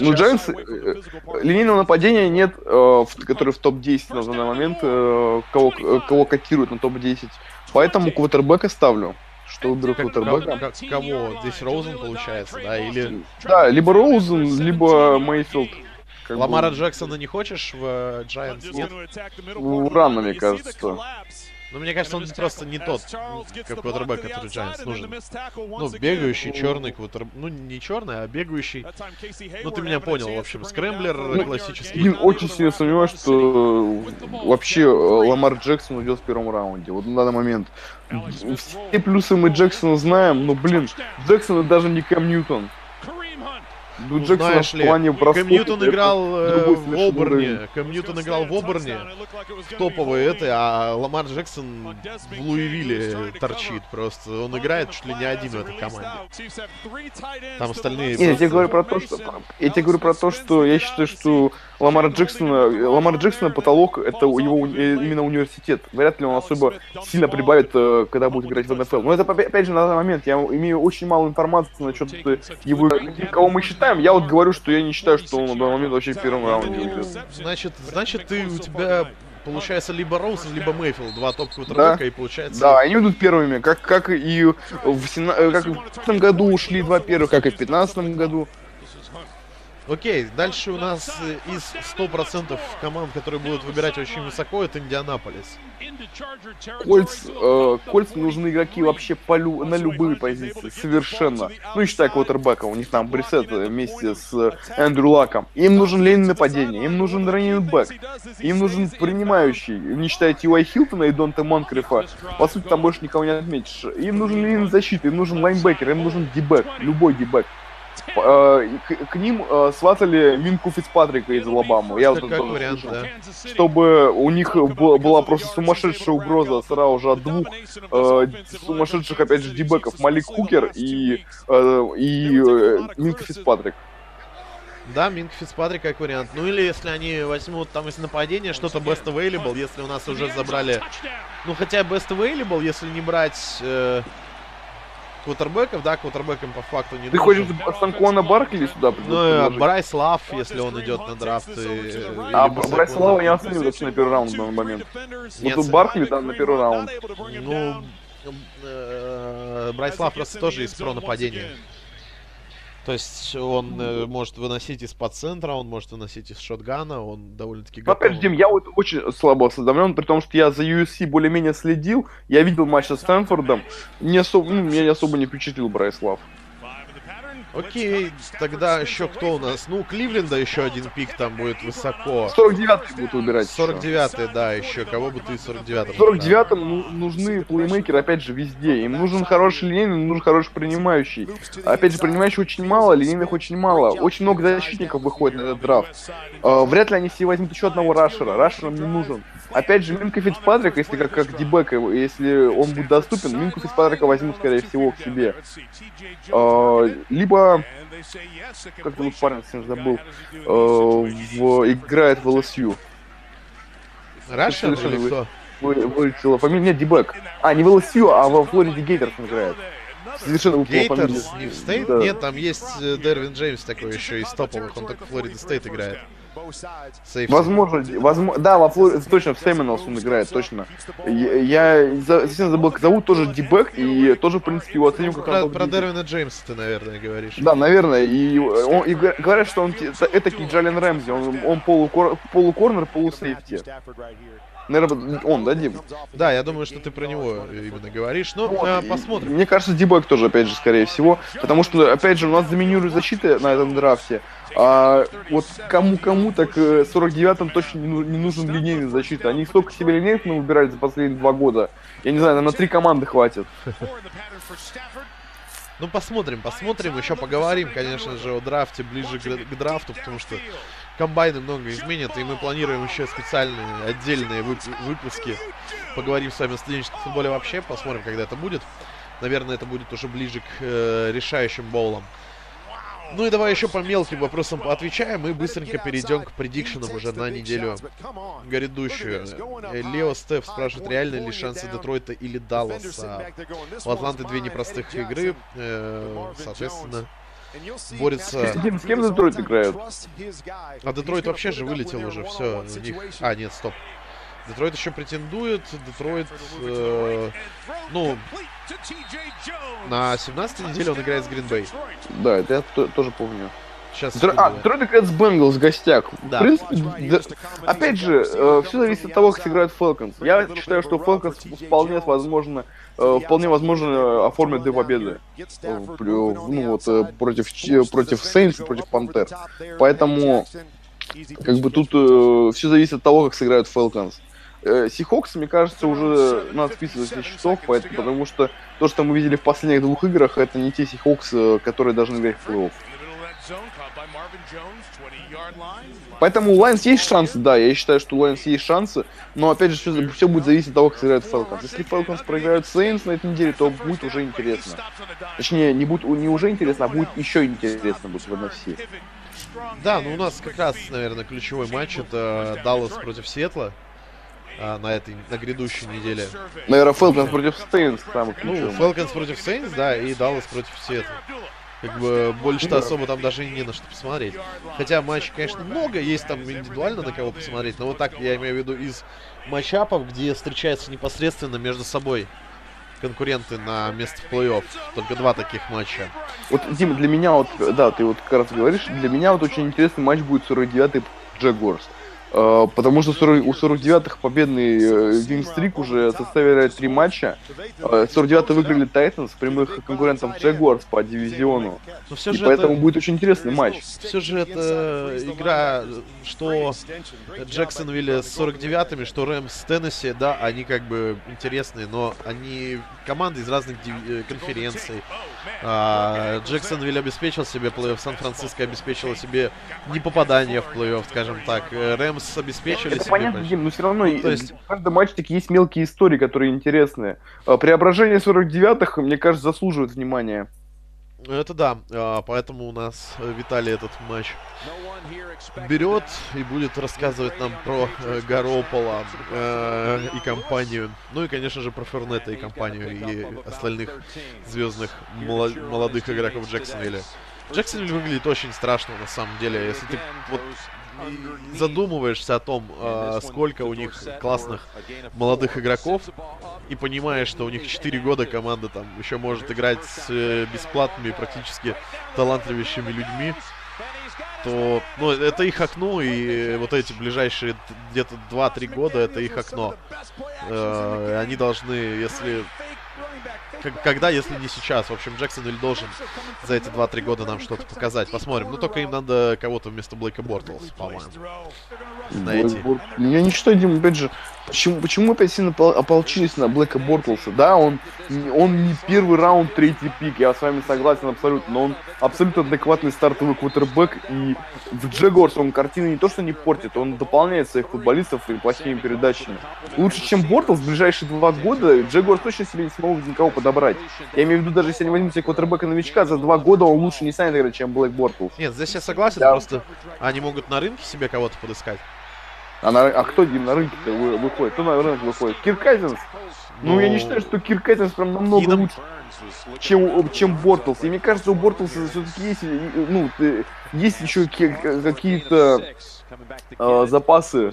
Ну, Джайанс, э, э, линейного нападения нет, э, в- который в топ-10 на данный момент, э, кого, э, кого котируют на топ-10. Поэтому квотербека ставлю. Что выберу Как- кого? Здесь Роузен получается, да? Или Да, либо Роузен, либо Мейфилд. Как бы- Ламара Джексона не хочешь в Джайанс? Нет? Ну, рано, мне кажется. Ну, мне кажется, он просто не тот как квотербек, который Giants нужен. Ну, бегающий, черный квотербек. Ну, не черный, а бегающий. Ну, ты меня понял, в общем. Scrambler классический. Блин, очень сильно сомневаюсь, что э, вообще э, Ламар Джексон уйдет в первом раунде. Вот на данный момент. Все плюсы мы Джексона знаем, но, блин, Джексон это даже не Кэм Ньютон. Ну, Ну, Джексон знаешь в ли, плане бросков... Кэм Ньютон играл э, в совершенно Оберне. уровень. Кэм Ньютон играл в Оберне. В топовой этой, а Ламар Джексон в Луивилле торчит просто. Он играет чуть ли не один в этой команде. Там остальные Нет, я тебе говорю про то, что я тебе говорю про то, что я считаю, что Ламар Джексона, Ламар Джексона потолок это его э, именно университет. Вряд ли он особо сильно прибавит, э, когда будет играть в НФЛ. Но это опять же на данный момент я имею очень мало информации насчет э, его, кого мы считаем. Я вот говорю, что я не считаю, что он на данный момент вообще в первом раунде уйдет. Значит, значит, ты у тебя получается либо Роуз, либо Мейфилд, два топ квотербека, Да. и получается... Да, они идут первыми, как, как и в, сена- как и в 15 году ушли два первых, как и в 15 году. Окей, дальше у нас э, из 100% команд, которые будут выбирать очень высоко, это Индианаполис. Кольц, э, Кольцу нужны игроки вообще по лю- на любые позиции, совершенно. Ну, не считая квотербека, у них там Брисет вместе с э, Эндрю Лаком. Им нужен линейное нападение, им нужен раннинг им нужен принимающий, не считая Тиуай Хилтона и Донта Монкрифа. По сути, там больше никого не отметишь. Им нужен линейная защита, им нужен лайнбекер, им нужен дебэк, любой дебэк. Э, К, к ним э, сватали Минку Фицпатрика из Алабамы. Я вот это вариант, да. чтобы у них была просто сумасшедшая угроза сразу же от двух э, сумасшедших, опять же, дебеков, Малик Хукер и, э, и э, Минка Фицпатрик. Да, Минк Фицпатрик как вариант. Ну или если они возьмут там из нападения что-то best available, если у нас уже забрали... Ну хотя best available, если не брать э, квотербеков, да, квотербеком по факту не Ты нужен. хочешь Станкуана Баркли сюда Ну, э, предложить? Брайс Лав, если он идет на драфт. и- или А Брайс Лава я вообще на первый раунд в данный момент. Нет, Вот тут Баркли там на первый раунд. Ну, э, Брайс Лав просто тоже из pro нападения. То есть он э, может выносить из-под центра, он может выносить из shotgun а, он довольно-таки Но опять же, готов. Дим, я вот очень слабо осведомлен, при том, что я за USC более-менее следил, я видел матч со Стэнфордом, не особо, ну, меня не особо не впечатлил Брайс Лав. Окей, тогда еще кто у нас? Ну, Кливленда еще один пик там будет высоко. 49-й будут выбирать. еще. 49-й, да, еще. Кого бы ты 49-м? В 49-м ну- нужны плеймейкеры, опять же, везде. Им нужен хороший линейный, им нужен хороший принимающий. Опять же, принимающих очень мало, линейных очень мало. Очень много защитников выходит на этот драфт. Э, вряд ли они все возьмут еще одного рашера. Рашер им не нужен. Опять же, Минка Фицпатрик, если как, как дебэк, если он будет доступен, Минку Фицпатрика возьмут, скорее всего, к себе. Э, либо, как зовут парень, совсем забыл, э, в- играет в. rusher Совершенно или вы- кто? Вылетела фамилия, нет, D-back. А, не в LSU, а во Флориде Gators он играет. Совершенно выпала Gators, не в State? Да. Нет, там есть э, Дервин Джеймс такой еще из топовых, он только в Florida State играет. Возможно, возможно, да, во Флориде, точно, в Seminoles он играет, точно. Я, я совсем забыл, как зовут, тоже D-back, и тоже, в принципе, его оценил как Про, про Дервина Джеймса ты, наверное, говоришь. Да, наверное, и, он, и говорят, что он это Джален Рэмзи, он, он полукор, полукорнер, полусейфти. Наверное, он, да, Дим? Да, я думаю, что ты про него именно говоришь. Но Вот, э, и- посмотрим. Мне кажется, Дебэк тоже, опять же, скорее всего. Потому что, опять же, у нас доминирует защита на этом драфте. А вот кому-кому, так э, 49-м точно не, ну- не нужен линейный защита. Они столько себе линейных выбирали за последние два года. Я не знаю, нам на три команды хватит. Ну, посмотрим, посмотрим, еще поговорим, конечно же, о драфте ближе к, к драфту, потому что комбайны много изменят, и мы планируем еще специальные, отдельные вып- выпуски. Поговорим с вами о студенческом футболе вообще, посмотрим, когда это будет. Наверное, это будет уже ближе к э, решающим боулам. Ну и давай еще по мелким вопросам поотвечаем и быстренько перейдем к предикшенам уже на неделю грядущую. Э, Лео Стеф спрашивает, реально ли шансы Детройта или Далласа? У Атланты две непростых игры, э, соответственно, борется... С кем Детройт играют? А Детройт вообще же вылетел уже, все, у них... А, нет, стоп. Детройт еще претендует, Детройт, э, ну, на 17 неделе он играет с Гринбей. Да, это я то- тоже помню. Сейчас, Др- А, Детройт играет с Бенгалс в гостях. Да. В принципе, д- опять же, все зависит от того, как сыграют Falcons. Я считаю, что Falcons вполне возможно, э, вполне возможно э, оформят две победы. Э, Ну вот э, против против Сейнс и против Пантер. Поэтому как бы тут все зависит от того, как сыграют Falcons. Сихокс, мне кажется, уже надо списывать со счетов, поэтому, потому что то, что мы видели в последних двух играх, это не те Сихокс, которые должны играть в плей-офф. Поэтому у Lions есть шансы, да, я считаю, что у Lions есть шансы, но опять же все, будет зависеть от того, как сыграют Falcons. Если Falcons проиграют Saints на этой неделе, то будет уже интересно. Точнее, не будет не уже интересно, а будет еще интересно будет в NFC. Да, ну у нас как раз, наверное, ключевой матч это Даллас против Сиэтла а, на этой, на грядущей неделе. Наверное, Falcons против Сейнс самый Ну, ключевой. Falcons против Сейнс, да, и Даллас против Сиэтла. Как бы больше-то особо там даже и не на что посмотреть. Хотя матчей, конечно, много, есть там индивидуально на кого посмотреть, но вот так я имею в виду из матчапов, где встречаются непосредственно между собой конкуренты на место в плей-офф. Только два таких матча. Вот, Дима, для меня вот, да, ты вот как раз говоришь, для меня вот очень интересный матч будет 49-й Джагорс. Э, потому что 40, у 49-х победный э, винстрик уже составили три матча. Э, 49-й выиграли Тайтанс, прямых конкурентов Джагуарс по дивизиону. Но все И же поэтому это, будет очень интересный матч. все же это игра, что Джексонвилле с 49-ми, что Рэмс с Теннесси, да, они как бы интересные, но они команды из разных э, конференций. А, Джексонвилл обеспечил себе плей-офф, Сан-Франциско обеспечила себе не попадание в плей-офф, скажем так. Э, Рэмс обеспечили Это себе понятно, Дим, но все равно Ну, то есть- в каждом матчике есть мелкие истории, которые интересные. Э, Преображение 49-х, мне кажется, заслуживает внимания. Это да, а, поэтому у нас э, Виталий этот матч берет и будет рассказывать нам про э, Гаропола э, и компанию. Ну и, конечно же, про Фернета и компанию и остальных звездных моло- молодых игроков Джексонвилля. Джексонвилл выглядит очень страшно на самом деле. Если ты вот задумываешься о том, а, сколько у них классных молодых игроков, и понимаешь, что у них 4 года команда там еще может играть с э, бесплатными, практически талантливейшими людьми, то ну, это их окно, и вот эти ближайшие где-то 2-3 года это их окно. Э, они должны, если... Когда, если не сейчас? В общем, Джексонвилл должен за эти 2-3 года нам что-то показать. Посмотрим. Ну, только им надо кого-то вместо Блейка Бортлс, по-моему. Найти. Я не считаю, Дим, опять же, почему, почему опять сильно опол- ополчились на Блэка Бортлса? Да, он, он не первый раунд, третий пик, я с вами согласен абсолютно, но он абсолютно адекватный стартовый квотербек, и в Джегорс он картины не то что не портит, он дополняет своих футболистов и плохими передачами. Лучше, чем Бортлс, в ближайшие два года Джегорс точно себе не смогут никого подобрать. Я имею в виду, даже если они возьмут себе квотербека новичка, за два года он лучше не станет играть, чем Блэк Бортлс. Нет, здесь я согласен, Да. просто они могут на рынке себе кого-то подыскать. А, на- а кто, Дим, на рынке-то вы- выходит? Кто на рынок выходит? Кирк Казинс? Ну, я не считаю, что Кирк Казинс прям намного лучше, чем, чем Бортлс. И мне кажется, у Бортлса все-таки есть, э, ну, э, есть еще какие-то э, запасы,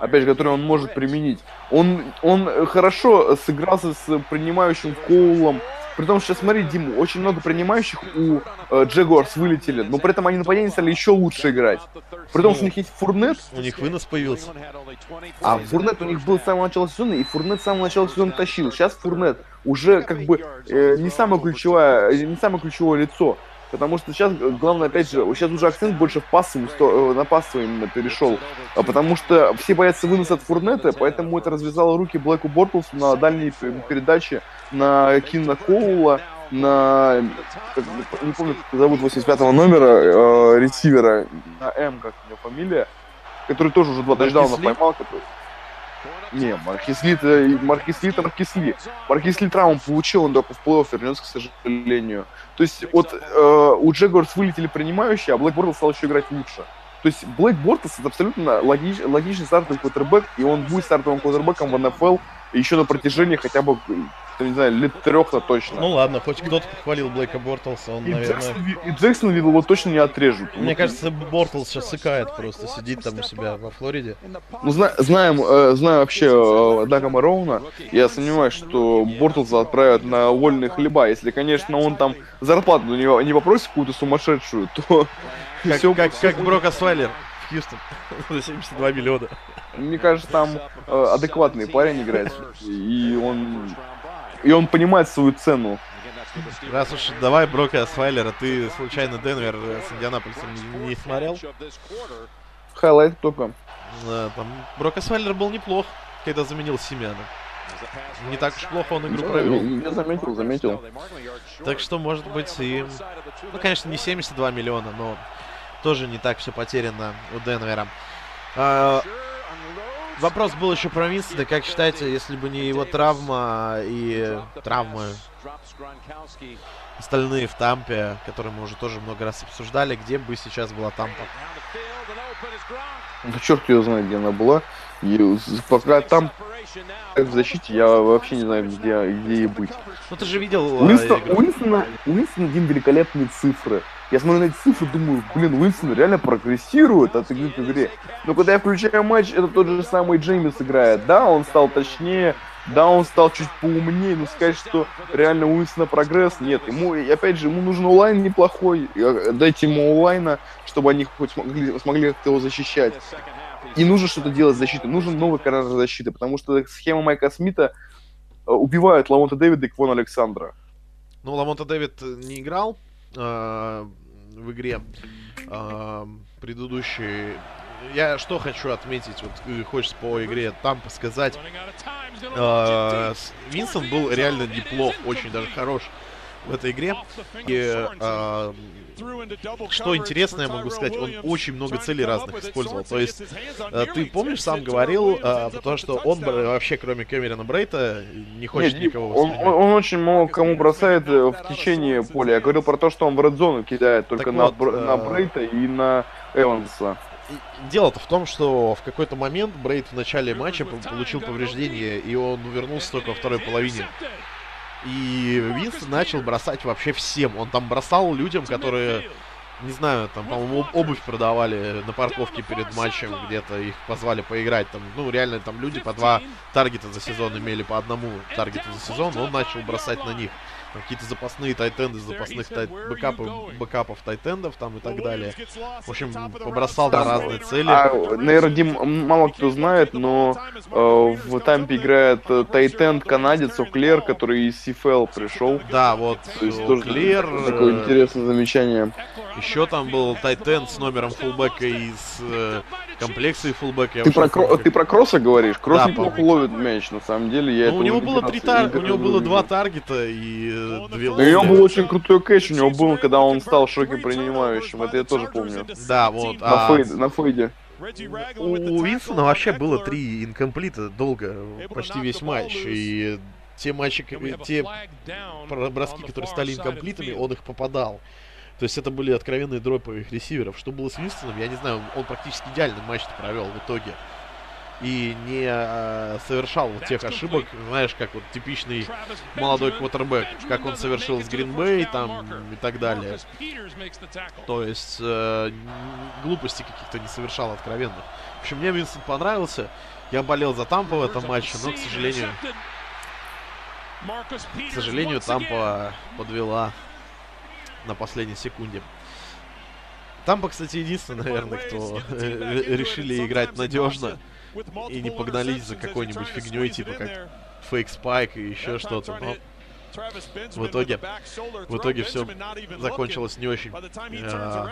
опять же, которые он может применить. Он, он хорошо сыгрался с принимающим Коулом. При том, что, смотри, Диму, очень много принимающих у э, Джегуарс вылетели, но при этом они нападение стали еще лучше играть. При том, что у них есть Фурнет, У них вынос появился. а Фурнет у них был с самого начала сезона, и Фурнет с самого начала сезона тащил. Сейчас Фурнет уже как бы э, не самое ключевое, не самое ключевое лицо. Потому что сейчас, э, главное, опять же, сейчас уже акцент больше в пассовую, сто- э, на пассовый именно перешел. А потому что все боятся выноса от Фурнета, поэтому это развязало руки Блэку Бортлсу на дальние передачи, на Кина Коула, на, не помню, как зовут 85-го номера, э, ресивера, на М, как у него фамилия, который тоже уже два тачдауна Ли? поймал. Который... Не, Маркис Ли, это- Маркис Ли, это Маркис Ли. Маркис Ли травму получил, он только в плей-офф вернется, к сожалению. То есть вот э, у Джегорс вылетели принимающие, а Блэк Бортлс стал еще играть лучше. То есть Блэк Бортлс это абсолютно логич, логичный стартовый квотербек, и он будет стартовым квотербеком в НФЛ еще на протяжении хотя бы, не знаю, лет трех-то точно. Ну ладно, хоть кто-то похвалил Блейка Бортлса, он, и, наверное... Джексон, и Джексонвилл его точно не отрежут. Мне Ну, кажется, Бортлс сейчас сыкает просто, сидит там у себя во Флориде. Ну, зна- знаем, э, знаю вообще э, Дага Мароуна, я сомневаюсь, что Бортлса отправят на вольные хлеба. Если, конечно, он там зарплату на него не попросит какую-то сумасшедшую, то [LAUGHS] Как, всё- как, всё как Брок Освайлер в Хьюстон [LAUGHS] за 72 миллиона. Мне кажется, там э, адекватный парень играет, и он и он понимает свою цену. Раз уж давай Брока Освайлера, ты случайно Денвер с Индианаполисом не, не смотрел? Highlight только. Да, там Брок Освайлер был неплох, когда заменил Семяна. Не так уж плохо он игру Ну, провел. я, я заметил, заметил. Так что, может быть, и... Ну, конечно, не 72 миллиона, но тоже не так все потеряно у Денвера. А, вопрос был еще про Винстона. Как считаете, если бы не его травма и травмы остальные в Тампе, которые мы уже тоже много раз обсуждали, где бы сейчас была Тампа? Да черт ее знает, где она была. И пока там в защите я вообще не знаю, где, где ей быть. Ну ты же видел Уинстон. Уинстона, Уинстон один великолепные цифры. Я смотрю на эти цифры, думаю, блин, Уинстон реально прогрессирует от игры к игре. Но когда я включаю матч, это тот же самый Джеймис играет. Да, он стал точнее, да, он стал чуть поумнее, но сказать, что реально у Уинстона прогресс, нет. Ему, и опять же, ему нужен онлайн неплохой. Э, Дайте ему онлайна, чтобы они хоть смогли, смогли его защищать. И нужно что-то делать с защитой. Нужен новый координатор защиты, потому что схема Майка Смита э, убивает Ламонта Дэвида и Квона Александра. Ну, Ламонта Дэвид не играл э, в игре э, предыдущей. Я что хочу отметить, вот хочется по игре там сказать. Э, с- Винсент был реально неплох, очень даже хорош в этой игре. И, э, что интересно, я могу сказать, он очень много целей разных использовал. То есть, э, ты помнишь, сам говорил, э, потому что он вообще, кроме Кэмерона Брейта, не хочет Нет, никого он, он- он очень много кому бросает э, в течение поля. Я говорил про то, что он в редзону кидает только Так на, вот, Бр- на э, Брейта и на Эванса. Дело-то в том, что в какой-то момент Брейд в начале матча по- получил повреждение, и он вернулся только во второй половине. И Винстон начал бросать вообще всем. Он там бросал людям, которые, не знаю, там, по-моему, об- обувь продавали на парковке перед матчем, где-то их позвали поиграть. Там, ну, реально, там люди по два таргета за сезон имели, по одному таргету за сезон, он начал бросать на них. Какие-то запасные тайтенды, запасных тай... бэкапы, бэкапов тайтендов там и так далее. В общем, побросал на разные цели. А, наверное, Дим, мало кто знает, но э, в Тампе играет э, Тайтенд канадец Оклер, который из CFL пришел. Да, вот То есть тоже Клер, такое интересное замечание. еще там был Тайтен с номером фулбека из э, комплекции фулбека. Ты про, Кро- ты про Кросса говоришь? Кросс Да, неплохо ловит мяч, на самом деле. Я Ну, у него было три тар... у него было два таргета и э, две Но у него был очень крутой кэш, у него был, когда он стал шоки принимающим. Это я тоже помню. Да, вот. На, А фейде, на фейде. у, Винсона вообще было три инкомплита долго, почти весь матч. И те матчи, к- те броски, которые стали инкомплитами, он их попадал. То есть это были откровенные дропы их ресиверов. Что было с Винстоном, я не знаю, он практически идеальный матч провел в итоге. И не э, совершал вот тех ошибок, знаешь, как вот типичный молодой квотербек, как он совершил с Гринбей там и так далее. То есть э, глупостей каких-то не совершал откровенных. В общем, мне Винсент понравился. Я болел за Тампа в этом матче, но, к сожалению, к сожалению, Тампа подвела на последней секунде. Тампа, кстати, единственный, наверное, кто э, решили играть надежно и не погнались за какой-нибудь фигней, типа как фейк спайк и еще что-то. Но в итоге, в итоге все закончилось не очень э,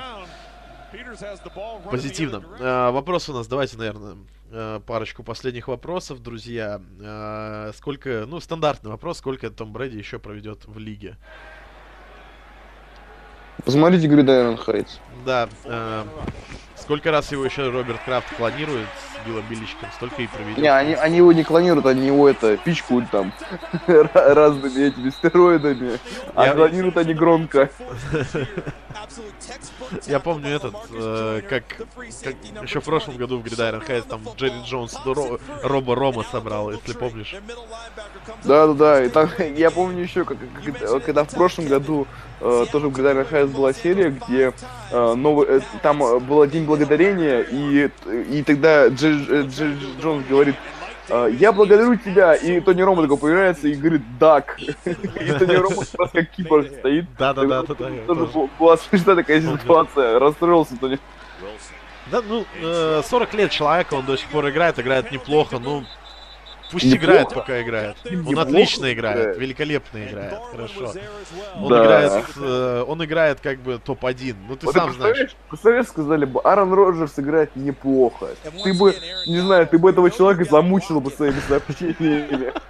позитивно. Э, вопрос у нас, давайте, наверное, э, парочку последних вопросов, друзья. Э, сколько, ну, стандартный вопрос, сколько Том Брэди еще проведет в лиге? Посмотрите игру Дайрон Хайтс. Да, э, сколько раз его еще Роберт Крафт клонирует Биличком, столько и проведет. Не, они, они его не клонируют, они его это пичкают там [LAUGHS] ра- разными этими стероидами. А Я- клонируют они громко. [LAUGHS] Я помню этот, э, как, еще в прошлом году в Гридайрон Хайс там Джерри Джонс Ро- Роба Рома собрал, если помнишь. Да, да, да. И там, [LAUGHS] я помню еще, когда в прошлом году э, тоже в Гридайрон Хайтс была серия, где э, новый, там был День Благодарения, и, и тогда Джерри Джонс говорит, я благодарю тебя, и Тони Рома такой появляется и говорит, Дак. [LAUGHS] И Тони Рома как как киборг стоит. Да-да-да, Тоже была смешная такая ситуация. Расстроился Тони. Да, ну, э, 40 лет человека, он до сих пор играет, играет неплохо, ну, пусть Неплохо. играет, пока играет. Он Неплохо отлично играет, играет. великолепно играет, хорошо. Он Да. играет, э, он играет как бы топ-1, ну ты Вот сам ты знаешь. представляешь, сказали бы, Аарон Роджерс играет неплохо. Ты бы, не знаю, ты бы этого человека замучил бы своими сообщениями. [LAUGHS]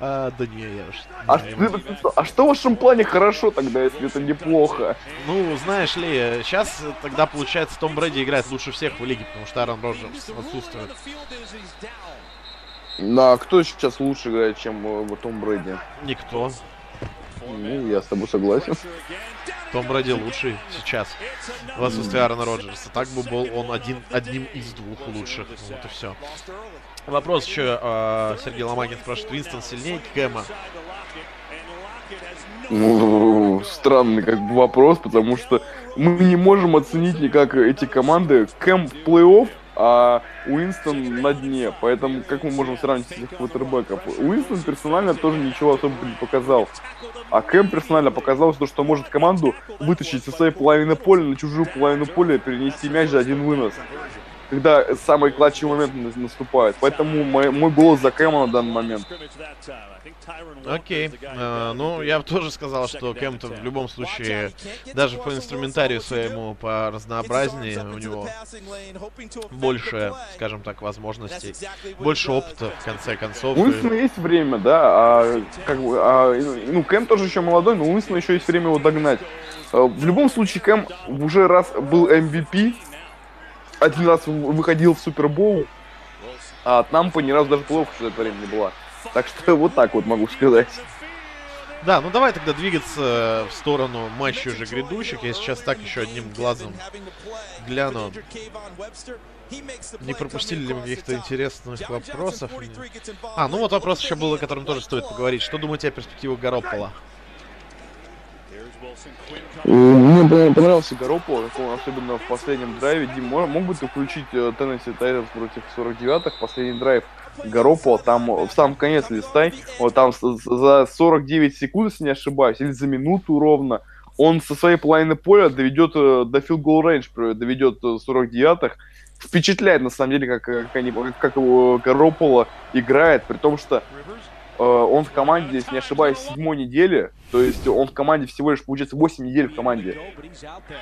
А, да не, я уж... А, не, что- ты сказал, а что в вашем плане хорошо тогда, если это неплохо? Ну, знаешь ли, сейчас тогда, получается, Том Брэди играет лучше всех в лиге, потому что Аарон Роджерс отсутствует. Да, кто сейчас лучше играет, чем э, Том Брэди? Никто. Ну, я с тобой согласен. Том Брэди лучший сейчас в отсутствии Аарона Роджерса. Так бы был он один, одним из двух лучших. Вот и все. Вопрос еще э, Сергей Ломакин спрашивает, Винстон сильнее Кэма? Ну, странный как бы вопрос, потому что мы не можем оценить никак эти команды. Кэм в плей-офф, а Уинстон на дне. Поэтому как мы можем сравнить этих квотербеков? Уинстон персонально тоже ничего особо не показал. А Кэм персонально показал, что, что может команду вытащить со своей половины поля на чужую половину поля, перенести мяч за один вынос когда самый клатчевый момент наступает. Поэтому мой, мой голос за Кэма на данный момент. Окей. Uh, ну, я бы тоже сказал, что Кэм-то в любом случае, даже по инструментарию своему, по разнообразнее, у него больше, скажем так, возможностей, больше опыта, в конце концов. У Уинстона и... есть время, да, а, как бы, а, ну, Кэм тоже еще молодой, но у Уинстона еще есть время его догнать. А, в любом случае, Кэм уже раз был MVP, один раз выходил в Супербоул, а от Нампа ни разу даже плохо за это время не была. Так что вот так вот могу сказать. Да, ну давай тогда двигаться в сторону матчей уже грядущих. Я сейчас так еще одним глазом гляну. Не пропустили ли мы каких-то интересных вопросов? А, ну вот вопрос еще был, о котором тоже стоит поговорить. Что думаете о перспективах Гаропола? Мне понравился Гарополо, особенно в последнем драйве. Дим, мог бы ты включить Теннесси Тайтанс против 49-х, последний драйв Гарополо, там в самом конец листай, вот там за 49 секунд, если не ошибаюсь, или за минуту ровно, он со своей половины поля доведет э, до field goal range, доведет 49-х. Э, Впечатляет, на самом деле, как, как, они, как его Гарополо играет, при том, что Э, он в команде, если не ошибаюсь, седьмой недели. То есть он в команде всего лишь, получается, 8 недель в команде.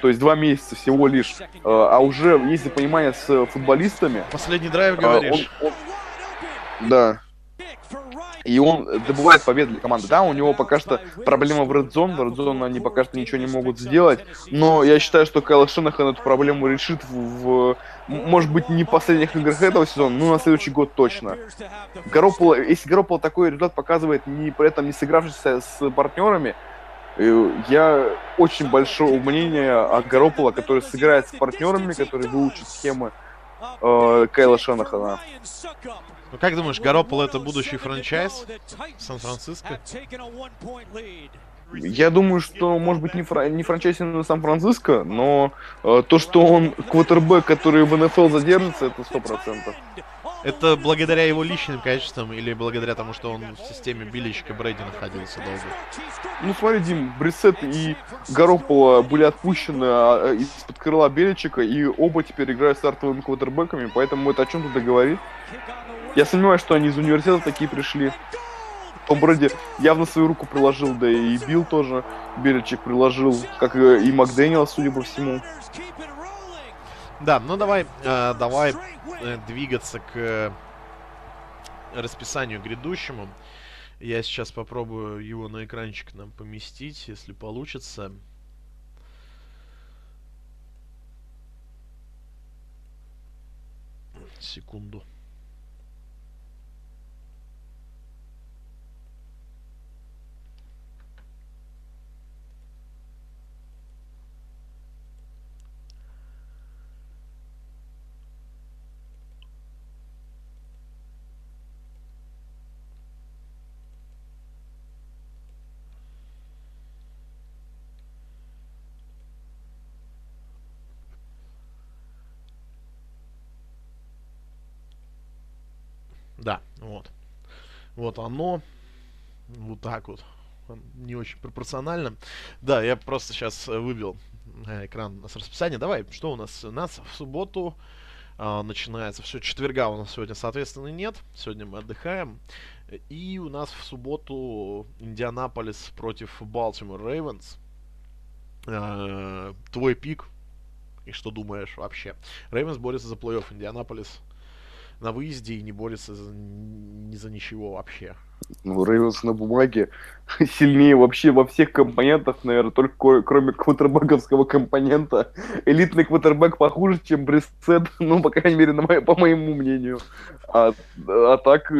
То есть 2 месяца всего лишь. Э, а уже есть понимание с футболистами. Последний драйв говоришь. Он, он... Да. И он добывает победы для команды. Да, у него пока что проблема в Red Zone. В Red Zone они пока что ничего не могут сделать. Но я считаю, что Кайл Шенахан эту проблему решит в, в может быть, не последних играх этого сезона, но на следующий год точно. Гарополо, если Гарополо такой результат показывает, не, при этом не сыгравшись с партнерами, э, я очень большого мнения о Гарополо, который сыграет с партнерами, который выучит схемы э, Кайла Шенахана. Ну как думаешь, Гарополо это будущий франчайз Сан-Франциско? Я думаю, что, может быть, не, фра- не франчайзи на Сан-Франциско, но э, то, что он квотербек, который в НФЛ задержится, это сто процентов. Это благодаря его личным качествам или благодаря тому, что он в системе Биличка Брэди находился долго? Ну смотри, Дим, Брисет и Гарополо были отпущены а, из-под крыла Беличика, и оба теперь играют стартовыми квотербеками, поэтому это о чем-то говорит. Я сомневаюсь, что они из университета такие пришли. Том Брэди явно свою руку приложил, да и Билл тоже Беличек приложил, как и Макдэниел, судя по всему. Да, ну давай, э, давай э, двигаться к э, расписанию грядущему. Я сейчас попробую его на экранчик нам поместить, если получится. Секунду. Да, вот. Вот оно. Вот так вот. Не очень пропорционально. Да, я просто сейчас выбил э, экран с расписания. Давай, что у нас? У нас в субботу э, начинается все. Четверга у нас сегодня, соответственно, нет. Сегодня мы отдыхаем. И у нас в субботу Индианаполис против Балтимор Рейвенс. Э, твой пик. И что думаешь вообще? Ravens борется за плей-офф. Индианаполис на выезде и не борется за, ни за ничего вообще. Ну, Ravens на бумаге [LAUGHS] сильнее вообще во всех компонентах, наверное, только кроме квотербековского компонента. Элитный квотербек похуже, чем Бриссетт, [LAUGHS] ну, по крайней мере, на мо- по моему мнению. А, а так,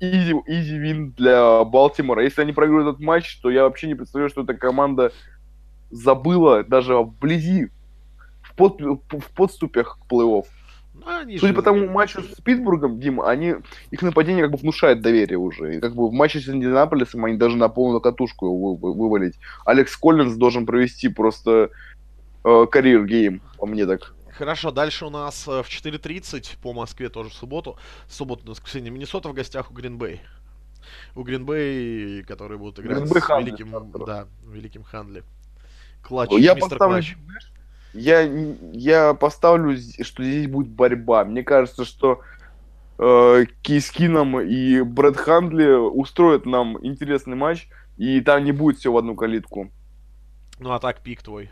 easy, easy win для Балтимора. Если они проиграют этот матч, то я вообще не представляю, что эта команда забыла даже вблизи, в, под, в подступях к плей-офф. Ну, они Судя же- по тому матчу с Питтсбургом, Дима, они, их нападение как бы внушает доверие уже. И как бы в матче с Индианаполисом они даже на полную катушку его вы- вывалить. Алекс Коллинз должен провести просто э, карьер гейм, по мне так. Хорошо, дальше у нас э, в 4.30 по Москве тоже в субботу. Субботу, воскресенье. Миннесота в гостях у Гринбей. У Гринбей, которые будут играть Green с Ханли, великим, да, великим Ханли. Клатч, Я мистер поставлю, Клатч. Я, я поставлю, что здесь будет борьба. Мне кажется, что э, Кейс Кином и Брэд Хандли устроят нам интересный матч, и там не будет все в одну калитку. Ну а так пик твой.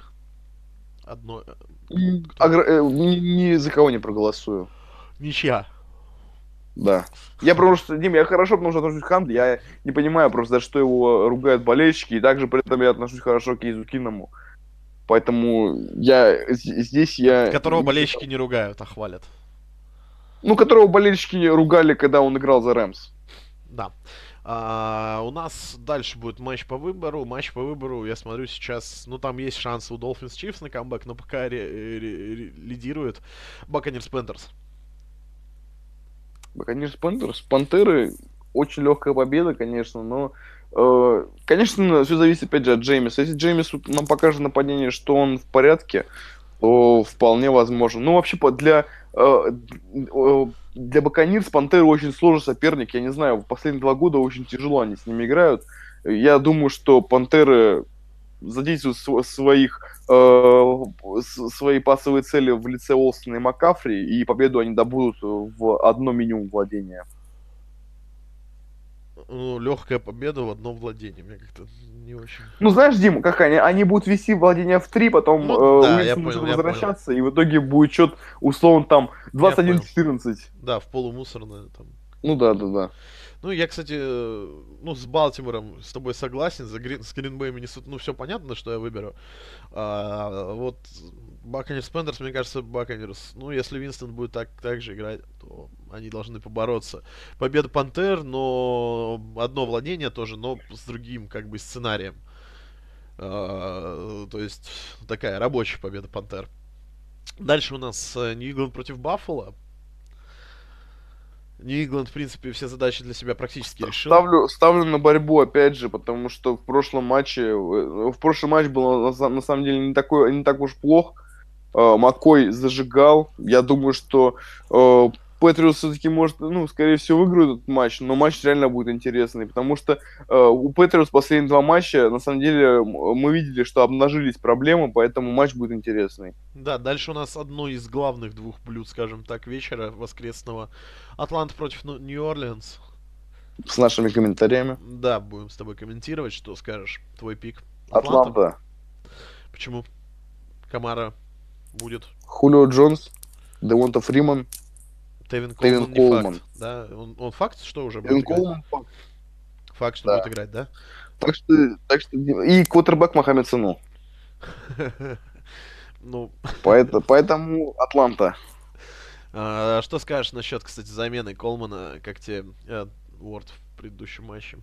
Одно... э, Кто? агр- э, ни, ни за кого не проголосую. Ничья. Да. Я просто, Дим, я хорошо потому что отношусь к Хандли, я не понимаю просто, за что его ругают болельщики, и также при этом я отношусь хорошо к Кейзу Киному. Поэтому я здесь я... Которого болельщики не ругают, а хвалят. Ну, которого болельщики ругали, когда он играл за Рэмс. Да. А, у нас дальше будет матч по выбору. Матч по выбору, я смотрю сейчас, ну там есть шансы у Dolphins Chiefs на камбэк, но пока ре- ре- ре- лидирует Buccaneers Panthers. Конечно, Пантерс. Пантеры очень легкая победа, конечно, но э, конечно, все зависит опять же от Джеймиса. Если Джеймис нам покажет нападение, что он в порядке, то вполне возможно. Ну, вообще, для, э, э, для Баканирс Пантеры очень сложный соперник. Я не знаю, в последние два года очень тяжело они с ними играют. Я думаю, что Пантеры задействуют св- своих э, свои пасовые цели в лице Олстона и Маккафри, и победу они добудут в одно минимум владения. Ну, легкая победа в одном владении. Мне как-то не очень. Ну, знаешь, Дим, как они? Они будут вести владение в три, потом Ну, э, да, я Уилсон понял, будет возвращаться, и в итоге будет счет условно там 21-14. Да, в полумусорное там. Ну да, да, да. Ну, я, кстати, э, ну, с Балтимором с тобой согласен, за Грин, с Гринбэем и Миннесотой, ну, все понятно, что я выберу. А, вот Buccaneers Panthers, мне кажется, Buccaneers, ну, если Винстон будет так, так же играть, то они должны побороться. Победа Пантер, но одно владение тоже, но с другим, как бы, сценарием. А, то есть, такая рабочая победа Пантер. Дальше у нас э, New England против Баффало. New England, в принципе, все задачи для себя практически решил. Ставлю, ставлю на борьбу, опять же, потому что в прошлом матче, э, в прошлом матче был на, на самом деле не, такой, не так уж плох. Э, Маккой зажигал. Я думаю, что э, Патриос все-таки может, ну, скорее всего, выиграют этот матч, но матч реально будет интересный, потому что э, у Патриос последние два матча, на самом деле, мы видели, что обнажились проблемы, поэтому матч будет интересный. Да, дальше у нас одно из главных двух блюд, скажем так, вечера воскресного. Атланта против Нью-Орлеанс. С нашими комментариями. Да, будем с тобой комментировать, что скажешь. Твой пик. Атланта. Почему? Камара будет. Хулио Джонс, Девонта Фриман, Тевин Тевин Колман не Колман. факт. Да? Он, он факт, что уже будет Девин играть? Колман. Факт, что Да. будет играть, да? Так что, так что, и квотербек Мохаммед Сану. [LAUGHS] Ну, Поэтому, поэтому Атланта. а, что скажешь насчет, кстати, замены Колмана, как тебе э, Уорд в предыдущем матче?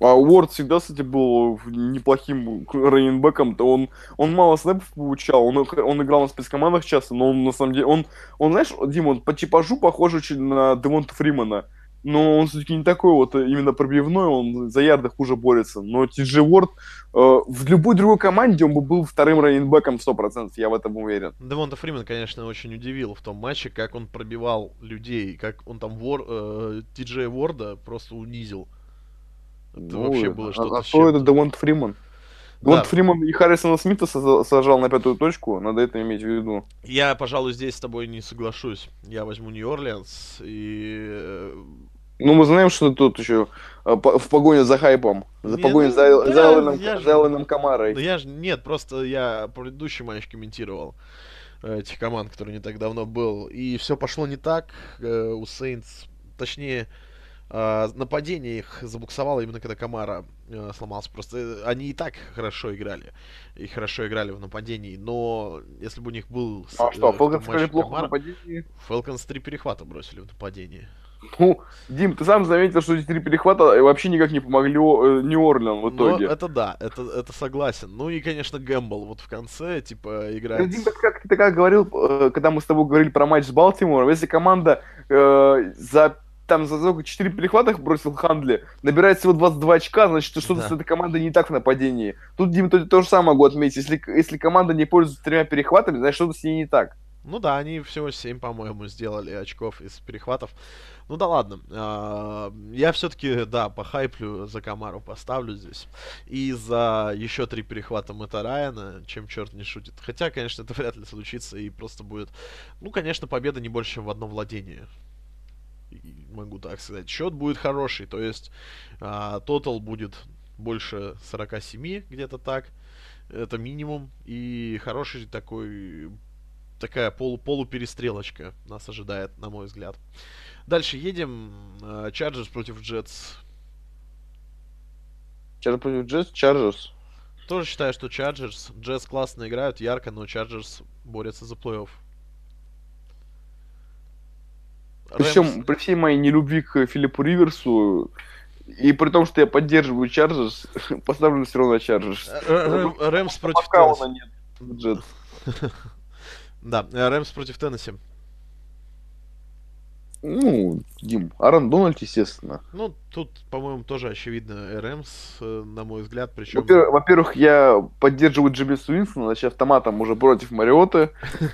А Уорд всегда, кстати, был неплохим раненбеком. То он, он мало снэпов получал, он, он играл на спецкомандах часто, но он на самом деле, он, он знаешь, Дима, он по типажу похож очень на Девонта Фримана. Но он все-таки не такой вот именно пробивной, он за ярды хуже борется. Но Ти Уорд э, в любой другой команде он бы был вторым раненбеком 100%, я в этом уверен. Девонта Фриман, конечно, очень удивил в том матче, как он пробивал людей, как он там Вор, э, Ти-Джея Ворда просто унизил. Это Ну, вообще было а- что-то А, с кто это. Девонт Фриман? Да. Девонт Фриман и Харрисона Смита сажал- на пятую точку, надо это иметь в виду. Я, пожалуй, здесь с тобой не соглашусь. Я возьму Нью-Орлеанс и... э, Ну, мы знаем, что тут еще э, в погоне за хайпом, за Не, погоне ну, за, да, за Элленом, я же- за Элленом Камарой. Да я же... Нет, просто я предыдущий матч комментировал э, этих команд, который не так давно был. И все пошло не так. у Сейнтс, точнее, э, нападение их забуксовало именно когда Камара э, сломался. Просто э, они и так хорошо играли. И хорошо играли в нападении. Но если бы у них был... А э, что, в матче играли плохо в Камара, нападении? Falcons три перехвата бросили в нападении. Ну, Дим, ты сам заметил, что эти три перехвата вообще никак не помогли О- э, Нью-Орлеан в итоге. это да, это, это согласен. Ну и, конечно, Гэмбл вот в конце, типа, Ну, играет... Дим, как, как ты как говорил, э, когда мы с тобой говорили про матч с Балтимором, если команда э, за там за только 4 перехвата бросил Хандли, набирает всего 22 очка, значит, что-то Да. с этой командой не так в нападении. Тут, Дим, то, то же самое могу отметить. Если, если команда не пользуется тремя перехватами, значит, что-то с ней не так. Ну да, они всего 7, по-моему, сделали очков из перехватов. Ну да ладно. а, Я все-таки, да, похайплю за Камару поставлю здесь. И за еще три перехвата Мэтта Райана, чем черт не шутит. Хотя, конечно, это вряд ли случится и просто будет... Ну, конечно, победа не больше, чем в одном владении. И Могу так сказать. Счет будет хороший, то есть а, тотал будет больше 47, где-то так. Это минимум. И хороший такой такая полу полуперестрелочка нас ожидает, на мой взгляд. Дальше едем. Chargers против Jets. Chargers против Jets, Chargers. Тоже считаю, что Chargers. Jets классно играют, ярко, но Chargers борются за плей-офф. При, всем, Rams- при всей моей нелюбви к Филиппу Риверсу, и при том, что я поддерживаю Chargers, [LAUGHS] поставлю все равно Chargers. Э, Ram- Rams против Теннесси. [LAUGHS] Да, э, Rams против Теннесси. Ну, Дим, Аарон Дональд, естественно. Ну, тут, по-моему, тоже очевидно Рэмс, э, на мой взгляд, причем... Во-первых, я поддерживаю Джимми Уинсона, значит, автоматом уже против Мариоты.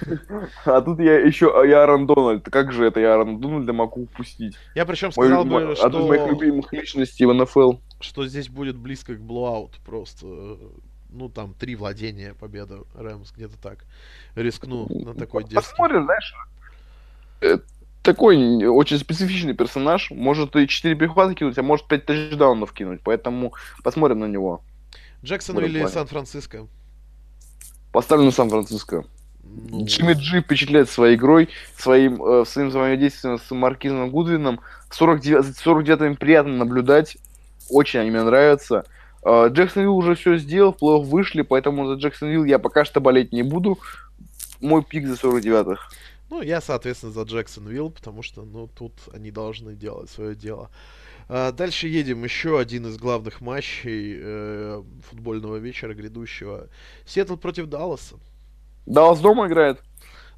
[LAUGHS] А тут я еще я Аарон Дональд. Как же это я Аарон Дональда могу упустить? Я причем сказал бы, Одну из моих что... любимых личностей в НФЛ. что здесь будет близко к блоаут просто. э, Ну, там, три владения победа Рэмс, где-то так. Рискну на такой дерзкий. Посмотрим, знаешь. Такой очень специфичный персонаж. Может и 4 перехвата кинуть, а может 5 тачдаунов кинуть. Поэтому посмотрим на него. Джексон или. Сан-Франциско? Поставлю на Сан-Франциско. Ну, Джимми Джи впечатляет своей игрой, своим, э, своим взаимодействием с Маркизом Гудвином. 49, за 49-ми приятно наблюдать. Очень они мне нравятся. Э, Джексонвилл уже все сделал, плей-офф вышли, поэтому за Джексонвилл я пока что болеть не буду. Мой пик за 49-х. Ну, я, соответственно, за Джексонвилл, потому что, ну, тут они должны делать свое дело. А, дальше едем. Еще один из главных матчей э, футбольного вечера грядущего. Сиэтл против Далласа. Даллас дома играет?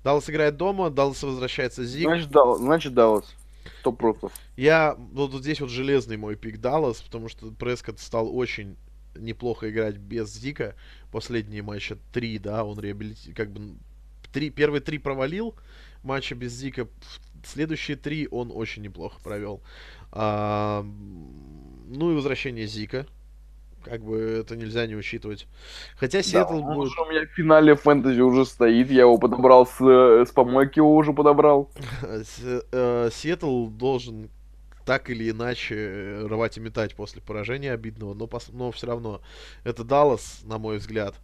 Даллас играет дома, Даллас возвращается Зиг. Значит, Даллас. Значит, Даллас. Сто процентов. Я, вот вот здесь вот железный мой пик Даллас, потому что Прескотт стал очень неплохо играть без Зика. Последние матча три, да, он реабилити... как бы три, первые три провалил матча без Зика, следующие три он очень неплохо провел. А, ну и возвращение Зика, как бы это нельзя не учитывать. Хотя Сиэтл он будет... уже у меня в финале фэнтези уже стоит. Я его подобрал с, э, с помойки, его уже подобрал. [LAUGHS] Э, Сиэтл должен так или иначе э, рвать и метать после поражения обидного, но, пос- но все равно это Даллас, на мой взгляд.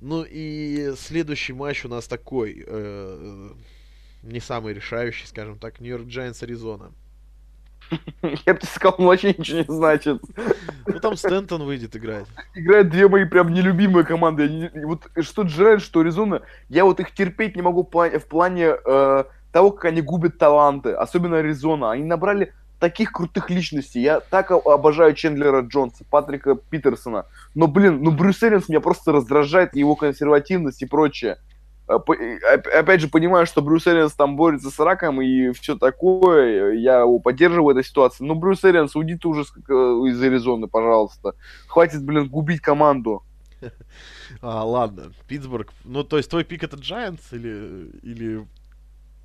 Ну и следующий матч у нас такой, э, не самый решающий, скажем так, Нью-Йорк Giants Аризона. [LAUGHS] Я бы тебе сказал, он вообще ничего не значит. Ну там Стентон выйдет играть. играют две мои прям нелюбимые команды. Не- вот что Джеральд, что Аризона, я вот их терпеть не могу в плане, э, того, как они губят таланты. Особенно Аризона. Они набрали таких крутых личностей. Я так обожаю Чендлера Джонса, Патрика Питерсона. Но, блин, ну Брюс Эрианс меня просто раздражает, его консервативность и прочее. Оп- Опять же, понимаю, что Брюс Эрианс там борется с раком и все такое. Я его поддерживаю в этой ситуации. Но Брюс Эрианс, уйди ты уже э, из Аризоны, пожалуйста. Хватит, блин, губить команду. [LAUGHS] А, ладно, Питтсбург. Ну, то есть твой пик это Giants или, или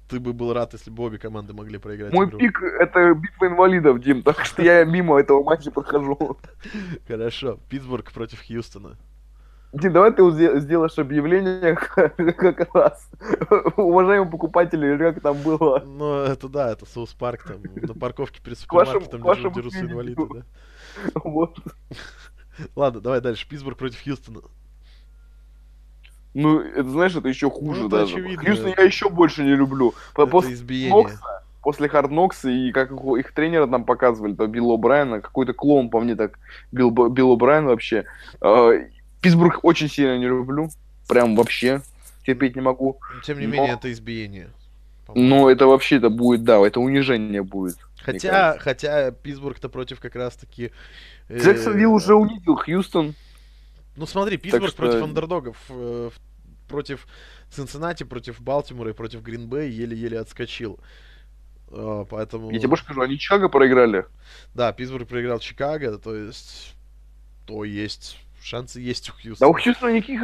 ты бы был рад, если бы обе команды могли проиграть Мой игру? пик это битва инвалидов, Дим, так что я мимо этого матча прохожу. [LAUGHS] Хорошо, Питтсбург против Хьюстона. Дим, давай ты сделаешь объявление [LAUGHS] как раз. Уважаемые покупатели, как там было. Ну, это да, это Соус Парк там на парковке перед супермаркетом дерутся инвалиды, да? Вот. Ладно, давай дальше. Питтсбург против Хьюстона. Ну, это знаешь, это еще хуже Ну, это даже. очевидно. Хьюстон я еще больше не люблю. Это После избиение. Нокса, после Харднокса и как их, тренера там показывали, то Билла О'Брайена, какой-то клон по мне так, Билл, Билл О'Брайен вообще. Э, Питтсбург очень сильно не люблю. Прям вообще терпеть не могу. Но, Тем не Но- менее, это избиение. Но это вообще это будет, да, это унижение будет. Хотя, хотя Питтсбург-то против как раз-таки... Э, Джексонвилл уже унизил Хьюстон. Ну смотри, Питтсбург что... против андердогов, э, против Цинциннати, против Балтимора и против Гринбей еле-еле отскочил. Э, поэтому... Я тебе больше скажу, они Чикаго проиграли. Да, Питтсбург проиграл Чикаго, то есть... То есть шансы есть у Хьюстона. Да у Хьюстона никаких...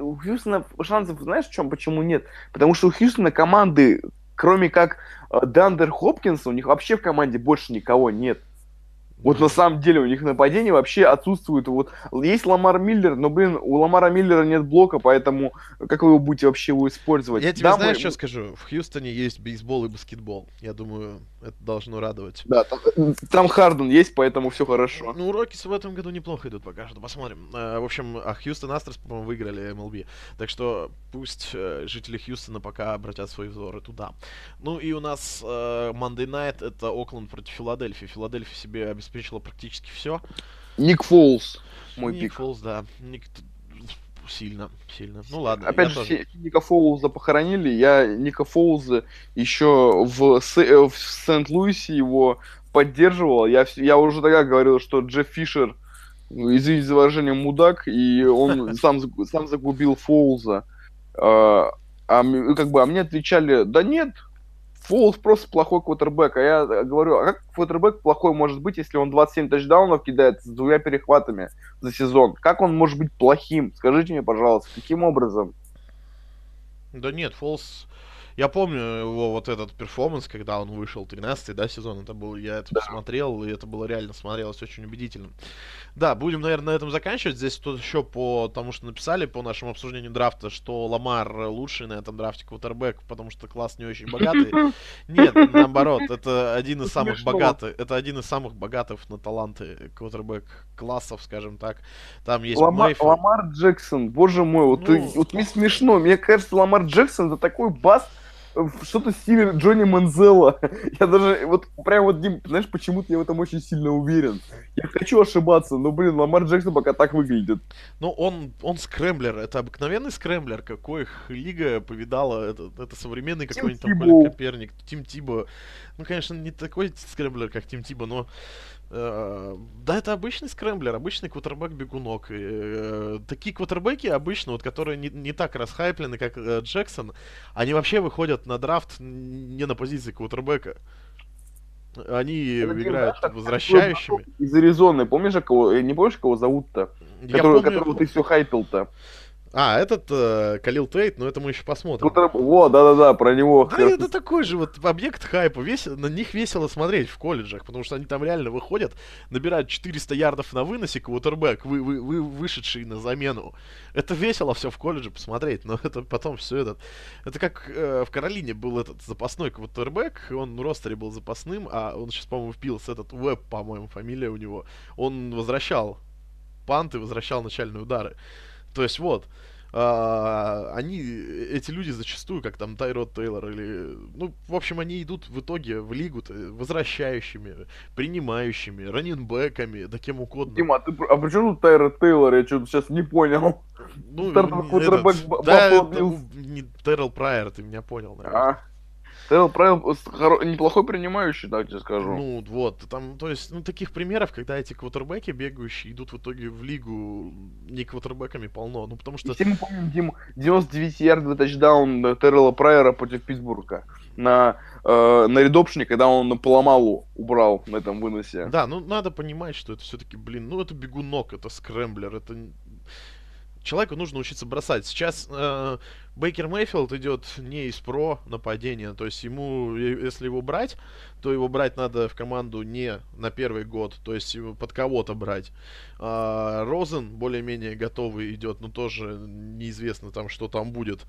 У Хьюстона шансов, знаешь, в чем, почему нет? Потому что у Хьюстона команды, кроме как Дандер Хопкинса, у них вообще в команде больше никого нет. Вот на самом деле у них нападение вообще отсутствует. Вот есть Ламар Миллер, но, блин, у Ламара Миллера нет блока, поэтому как вы его будете вообще его использовать? Я тебе да, знаешь, мы... что скажу? В Хьюстоне есть бейсбол и баскетбол. Я думаю, это должно радовать. Да, там, там Харден есть, поэтому все хорошо. Ну, уроки в этом году неплохо идут пока что. Посмотрим. Э, в общем, а Хьюстон Астрос, по-моему, выиграли MLB. Так что пусть э, жители Хьюстона пока обратят свои взоры туда. Ну и у нас э, Monday Night это Окленд против Филадельфии. Филадельфия себе обеспечила обеспечила практически все. Ник Фолс, мой Ник пик. Фолс, да. Ник... Сильно, сильно. Ну ладно. Опять же, тоже... Ника Фоуза похоронили. Я Ника Фоуза еще в, С... Э, в Сент-Луисе его поддерживал. Я, я уже тогда говорил, что Джефф Фишер, извините за выражение, мудак, и он [LAUGHS] сам, сам загубил Фоуза. А, а, как бы, а мне отвечали, да нет, Фолс просто плохой квотербек. А я говорю, а как квотербек плохой может быть, если он 27 тачдаунов кидает с двумя перехватами за сезон? Как он может быть плохим? Скажите мне, пожалуйста, каким образом? Да нет, Фолс я помню его вот этот перформанс, когда он вышел 13-й, да, сезон, это был, я это посмотрел, и это было реально смотрелось очень убедительно. Да, будем, наверное, на этом заканчивать. Здесь тут еще по тому, что написали, по нашему обсуждению драфта, что Ламар лучший на этом драфте квотербек, потому что класс не очень богатый. [LAUGHS] Нет, наоборот, это один из самых богатых, это один из самых богатых на таланты квотербек классов, скажем так. Там есть Ламар, Ламар Джексон, боже мой, вот, ну, вот мне смешно, мне кажется, Ламар Джексон это такой баст, что-то в стиле Джонни Манзела. [LAUGHS] Я даже, вот прям вот, Дим, знаешь, почему-то я в этом очень сильно уверен. Я хочу ошибаться, но, блин, Ламар Джексон пока так выглядит. Ну, он, он скрэмблер, это обыкновенный скрэмблер, какой их лига повидала, это, это современный какой-нибудь там Коперник, Тим Тибо. Ну, конечно, не такой скрэмблер, как Тим Тибо, но Э, да, это обычный скрэмблер, обычный квотербек-бегунок. Э, такие квотербеки обычно, вот, которые не, не так расхайплены, как э, Джексон, они вообще выходят на драфт не на позиции квотербека. Они это играют знаешь, возвращающими. Из Аризоны, помнишь, кого, не помнишь, кого зовут-то? Который, помню... Которого ты все хайпил-то. А, этот э, Калил Тейт, но это мы еще посмотрим. Во, да-да-да, про него. Да, это такой же вот объект хайпа. Вес... На них весело смотреть в колледжах, потому что они там реально выходят, набирают 400 ярдов на выносе, квотербек, вы, вы, вы вышедший на замену. Это весело все в колледже посмотреть, но [LAUGHS] это потом все этот... Это как э, в Каролине был этот запасной квотербек, он в ростере был запасным, а он сейчас, по-моему, впился, этот Веб, по-моему, фамилия у него. Он возвращал панты, возвращал начальные удары. То есть вот, а, они, эти люди зачастую, как там Тайрод Тейлор или, ну, в общем, они идут в итоге в лигу возвращающими, принимающими, раненбеками, да кем угодно. Дима, а, ты, а при чем тут Тайрод Тейлор? Я что-то сейчас не понял. Ну, этот, да, это, не Террел Прайер, ты меня понял, наверное. А. Террел Прайер неплохой принимающий, так тебе скажу. Ну, вот, там, то есть, ну, таких примеров, когда эти квотербеки бегающие идут в итоге в лигу не квотербеками полно, ну, потому что... Все мы помним, Дим, 99-ярдовый тачдаун Террела Прайера против Питтсбурга на, э, на редопшне, когда он поломалу убрал на этом выносе. Да, ну, надо понимать, что это все-таки, блин, ну, это бегунок, это скрэмблер, это человеку нужно учиться бросать. Сейчас э, Бейкер Мейфилд идет не из про нападения, то есть ему, если его брать, то его брать надо в команду не на первый год, то есть его под кого-то брать. А, Розен более-менее готовый идет, но тоже неизвестно там, что там будет.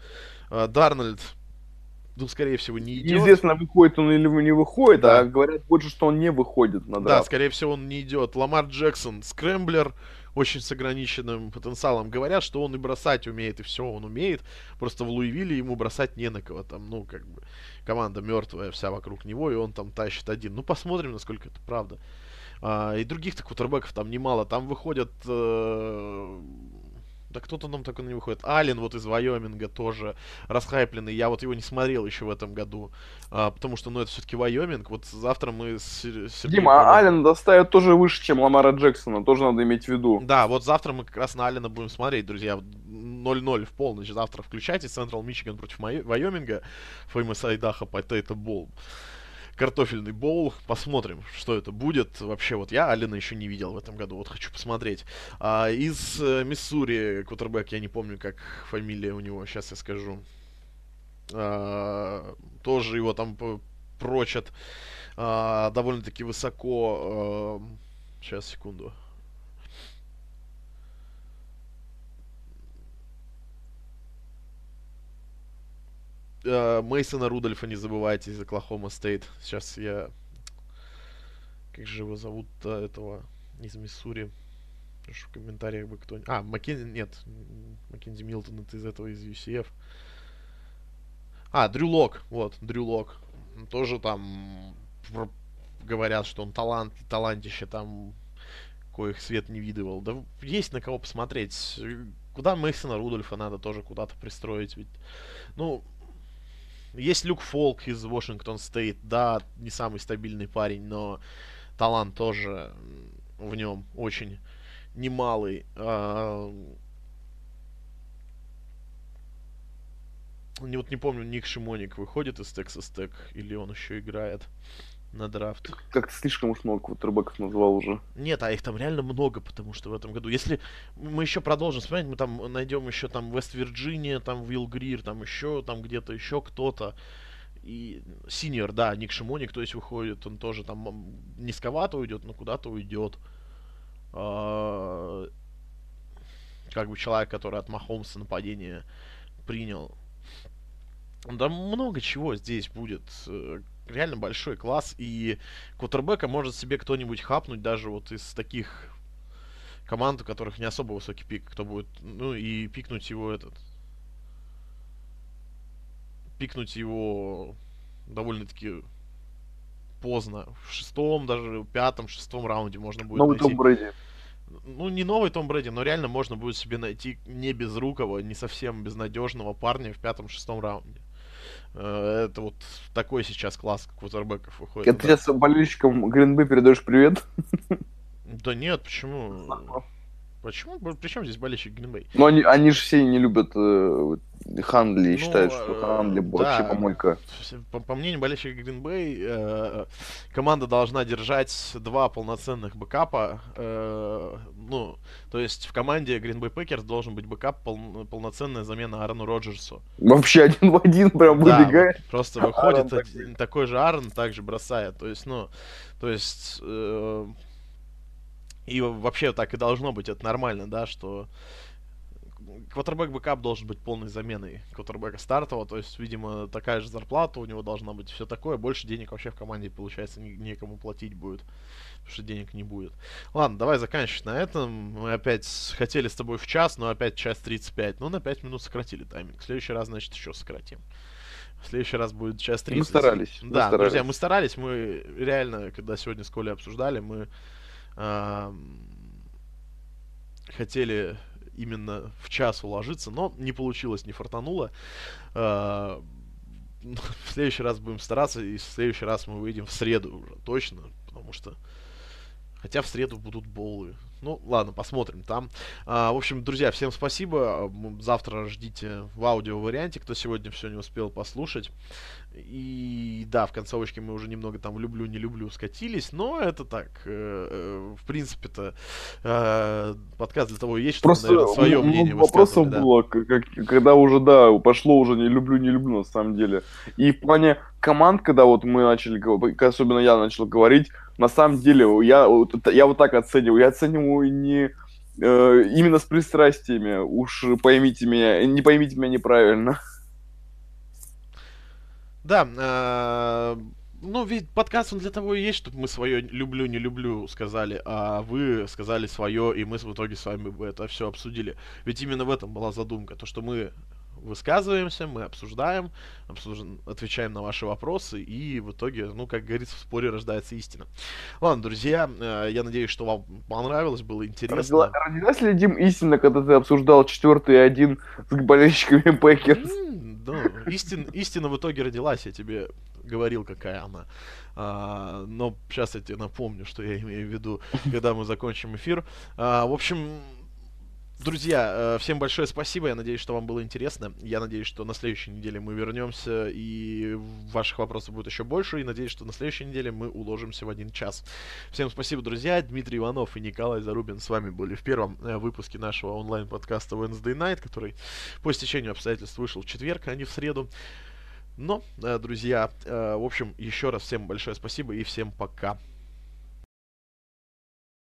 А, Дарнольд ну, скорее всего, не идет. Неизвестно, выходит он или не выходит, да. а говорят больше, что он не выходит на драфт. Да, скорее всего, он не идет. Ламар Джексон, скрэмблер, очень с ограниченным потенциалом. Говорят, что он и бросать умеет, и все он умеет. Просто в Луивилле ему бросать не на кого. Там, ну, как бы, команда мертвая вся вокруг него, и он там тащит один. Ну, посмотрим, насколько это правда. А, и других-то кутербеков там немало. Там выходят... Э, Да кто-то нам только не выходит. Ален вот из Вайоминга тоже расхайпленный. Я вот его не смотрел еще в этом году. А, потому что, ну, это все-таки Вайоминг. Вот завтра мы с Сер- Сергеем... Дима, а Ален доставит тоже выше, чем Ламара Джексона, тоже надо иметь в виду. Да, вот завтра мы как раз на Алина будем смотреть, друзья. 0-0 в полночь. Завтра включайте. Централ Мичиган против Вайоминга. Феймос Айдаха Потейто Бол. Картофельный боул. Посмотрим, что это будет. Вообще, вот я Алина еще не видел в этом году. Вот хочу посмотреть. А, из э, Миссури, кутербэк, я не помню, как фамилия у него. Сейчас я скажу. А, тоже его там прочат а, довольно-таки высоко. сейчас, секунду. Мейсона Рудольфа не забывайте из Оклахома Стейт. Сейчас я... Как же его зовут-то, этого из Миссури? Прошу в комментариях бы кто-нибудь... А, Маккензи... Нет, Маккензи Милтон это из этого, из UCF. А, Дрю Лок. Вот, Дрю Лок. М, Тоже там говорят, что он талант, талантище там коих свет не видывал. Да есть на кого посмотреть. Э, Куда Мейсона Рудольфа надо тоже куда-то пристроить. Ведь, ну, есть Люк Фолк из Вашингтон Стейт. Да, не самый стабильный парень, но талант тоже в нем очень немалый. А, Не, вот не помню, Ник Шимоник выходит из Texas Tech или он еще играет на драфт. Как-то слишком уж много квотербеков назвал уже. Нет, а их там реально много, потому что в этом году. Если мы еще продолжим смотреть, мы там найдем еще там Вест-Вирджиния, там Вилл Грир, там еще, там где-то еще кто-то. И синьор, да, Ник Шимоник, то есть выходит, он тоже там низковато уйдет, но куда-то уйдет. А, Как бы человек, который от Махомса нападение принял. Да много чего здесь будет. Реально большой класс. И квотербека может себе кто-нибудь хапнуть даже вот из таких команд, у которых не особо высокий пик. Кто будет, ну и пикнуть его этот... Пикнуть его довольно-таки поздно. В шестом, даже в пятом, шестом раунде можно будет Новый найти. Том Брэди. Ну, не новый Том Брэди, но реально можно будет себе найти не безрукого, не совсем безнадежного парня в пятом-шестом раунде. Э, Это вот такой сейчас класс квотербеков выходит. Это да. сейчас болельщикам Green Bay передаешь привет. Да нет, почему? Почему? Причем здесь болельщик Green Bay? Но они, они же все не любят э, Хандли Ну, считают, что э, Хандли вообще да. помойка. По, по мнению болельщика Green Bay, э, команда должна держать два полноценных бэкапа. э, ну, то есть в команде Green Bay Packers должен быть бэкап, пол- полноценная замена Аарону Роджерсу. Вообще один в один прям Да, выбегает. вот просто [LAUGHS] Аарон выходит такой. один- такой же Аарон, также бросает. То есть, ну, то есть... э, и вообще так и должно быть, это нормально, да, что квотербек бэкап должен быть полной заменой квотербека стартового, то есть, видимо, такая же зарплата у него должна быть, все такое, больше денег вообще в команде, получается, не- некому платить будет, потому что денег не будет. Ладно, давай заканчивать на этом, мы опять хотели с тобой в час, но опять час 35, ну, на 5 минут сократили тайминг, в следующий раз, значит, еще сократим. В следующий раз будет час 30. Мы старались, мы Да, старались. друзья, мы старались, мы реально, когда сегодня с Колей обсуждали, мы ам, хотели именно в час уложиться, но не получилось, не фартануло. А, [LAUGHS] в следующий раз будем стараться, и в следующий раз мы выйдем в среду уже, точно, потому что... Хотя в среду будут боулы. Ну, ладно, посмотрим там. А, в общем, друзья, всем спасибо. Завтра ждите в аудио варианте, кто сегодня все не успел послушать. И да, в концовочке мы уже немного там люблю, не люблю скатились, но это так. э, э, в принципе-то э, подкаст для того и есть, чтобы, Просто наверное, свое мнение вопросов да. было, как- когда уже, да, пошло уже не люблю, не люблю на самом деле. И в плане команд, когда вот мы начали, особенно я начал говорить, на самом деле я, я вот так оцениваю. Я оцениваю не э, именно с пристрастиями, уж поймите меня, не поймите меня неправильно. Да, э, ну ведь подкаст он для того и есть, чтобы мы свое люблю, не люблю сказали, а вы сказали свое, и мы в итоге с вами бы это все обсудили. Ведь именно в этом была задумка, то что мы высказываемся, мы обсуждаем, обсуж... отвечаем на ваши вопросы, и в итоге, ну, как говорится, в споре рождается истина. Ладно, друзья, э, я надеюсь, что вам понравилось, было интересно. Родила, родилась ли, Дим, истина, когда ты обсуждал четвертый один с болельщиками Packers? Ну, истин, истина в итоге родилась, я тебе говорил, какая она. А, но сейчас я тебе напомню, что я имею в виду, когда мы закончим эфир. А, в общем, Друзья, э, всем большое спасибо. Я надеюсь, что вам было интересно. Я надеюсь, что на следующей неделе мы вернемся и ваших вопросов будет еще больше. И надеюсь, что на следующей неделе мы уложимся в один час. Всем спасибо, друзья. Дмитрий Иванов и Николай Зарубин с вами были в первом э, выпуске нашего онлайн-подкаста Wednesday Night, который по стечению обстоятельств вышел в четверг, а не в среду. Но, э, друзья, в общем, еще раз всем большое спасибо и всем пока.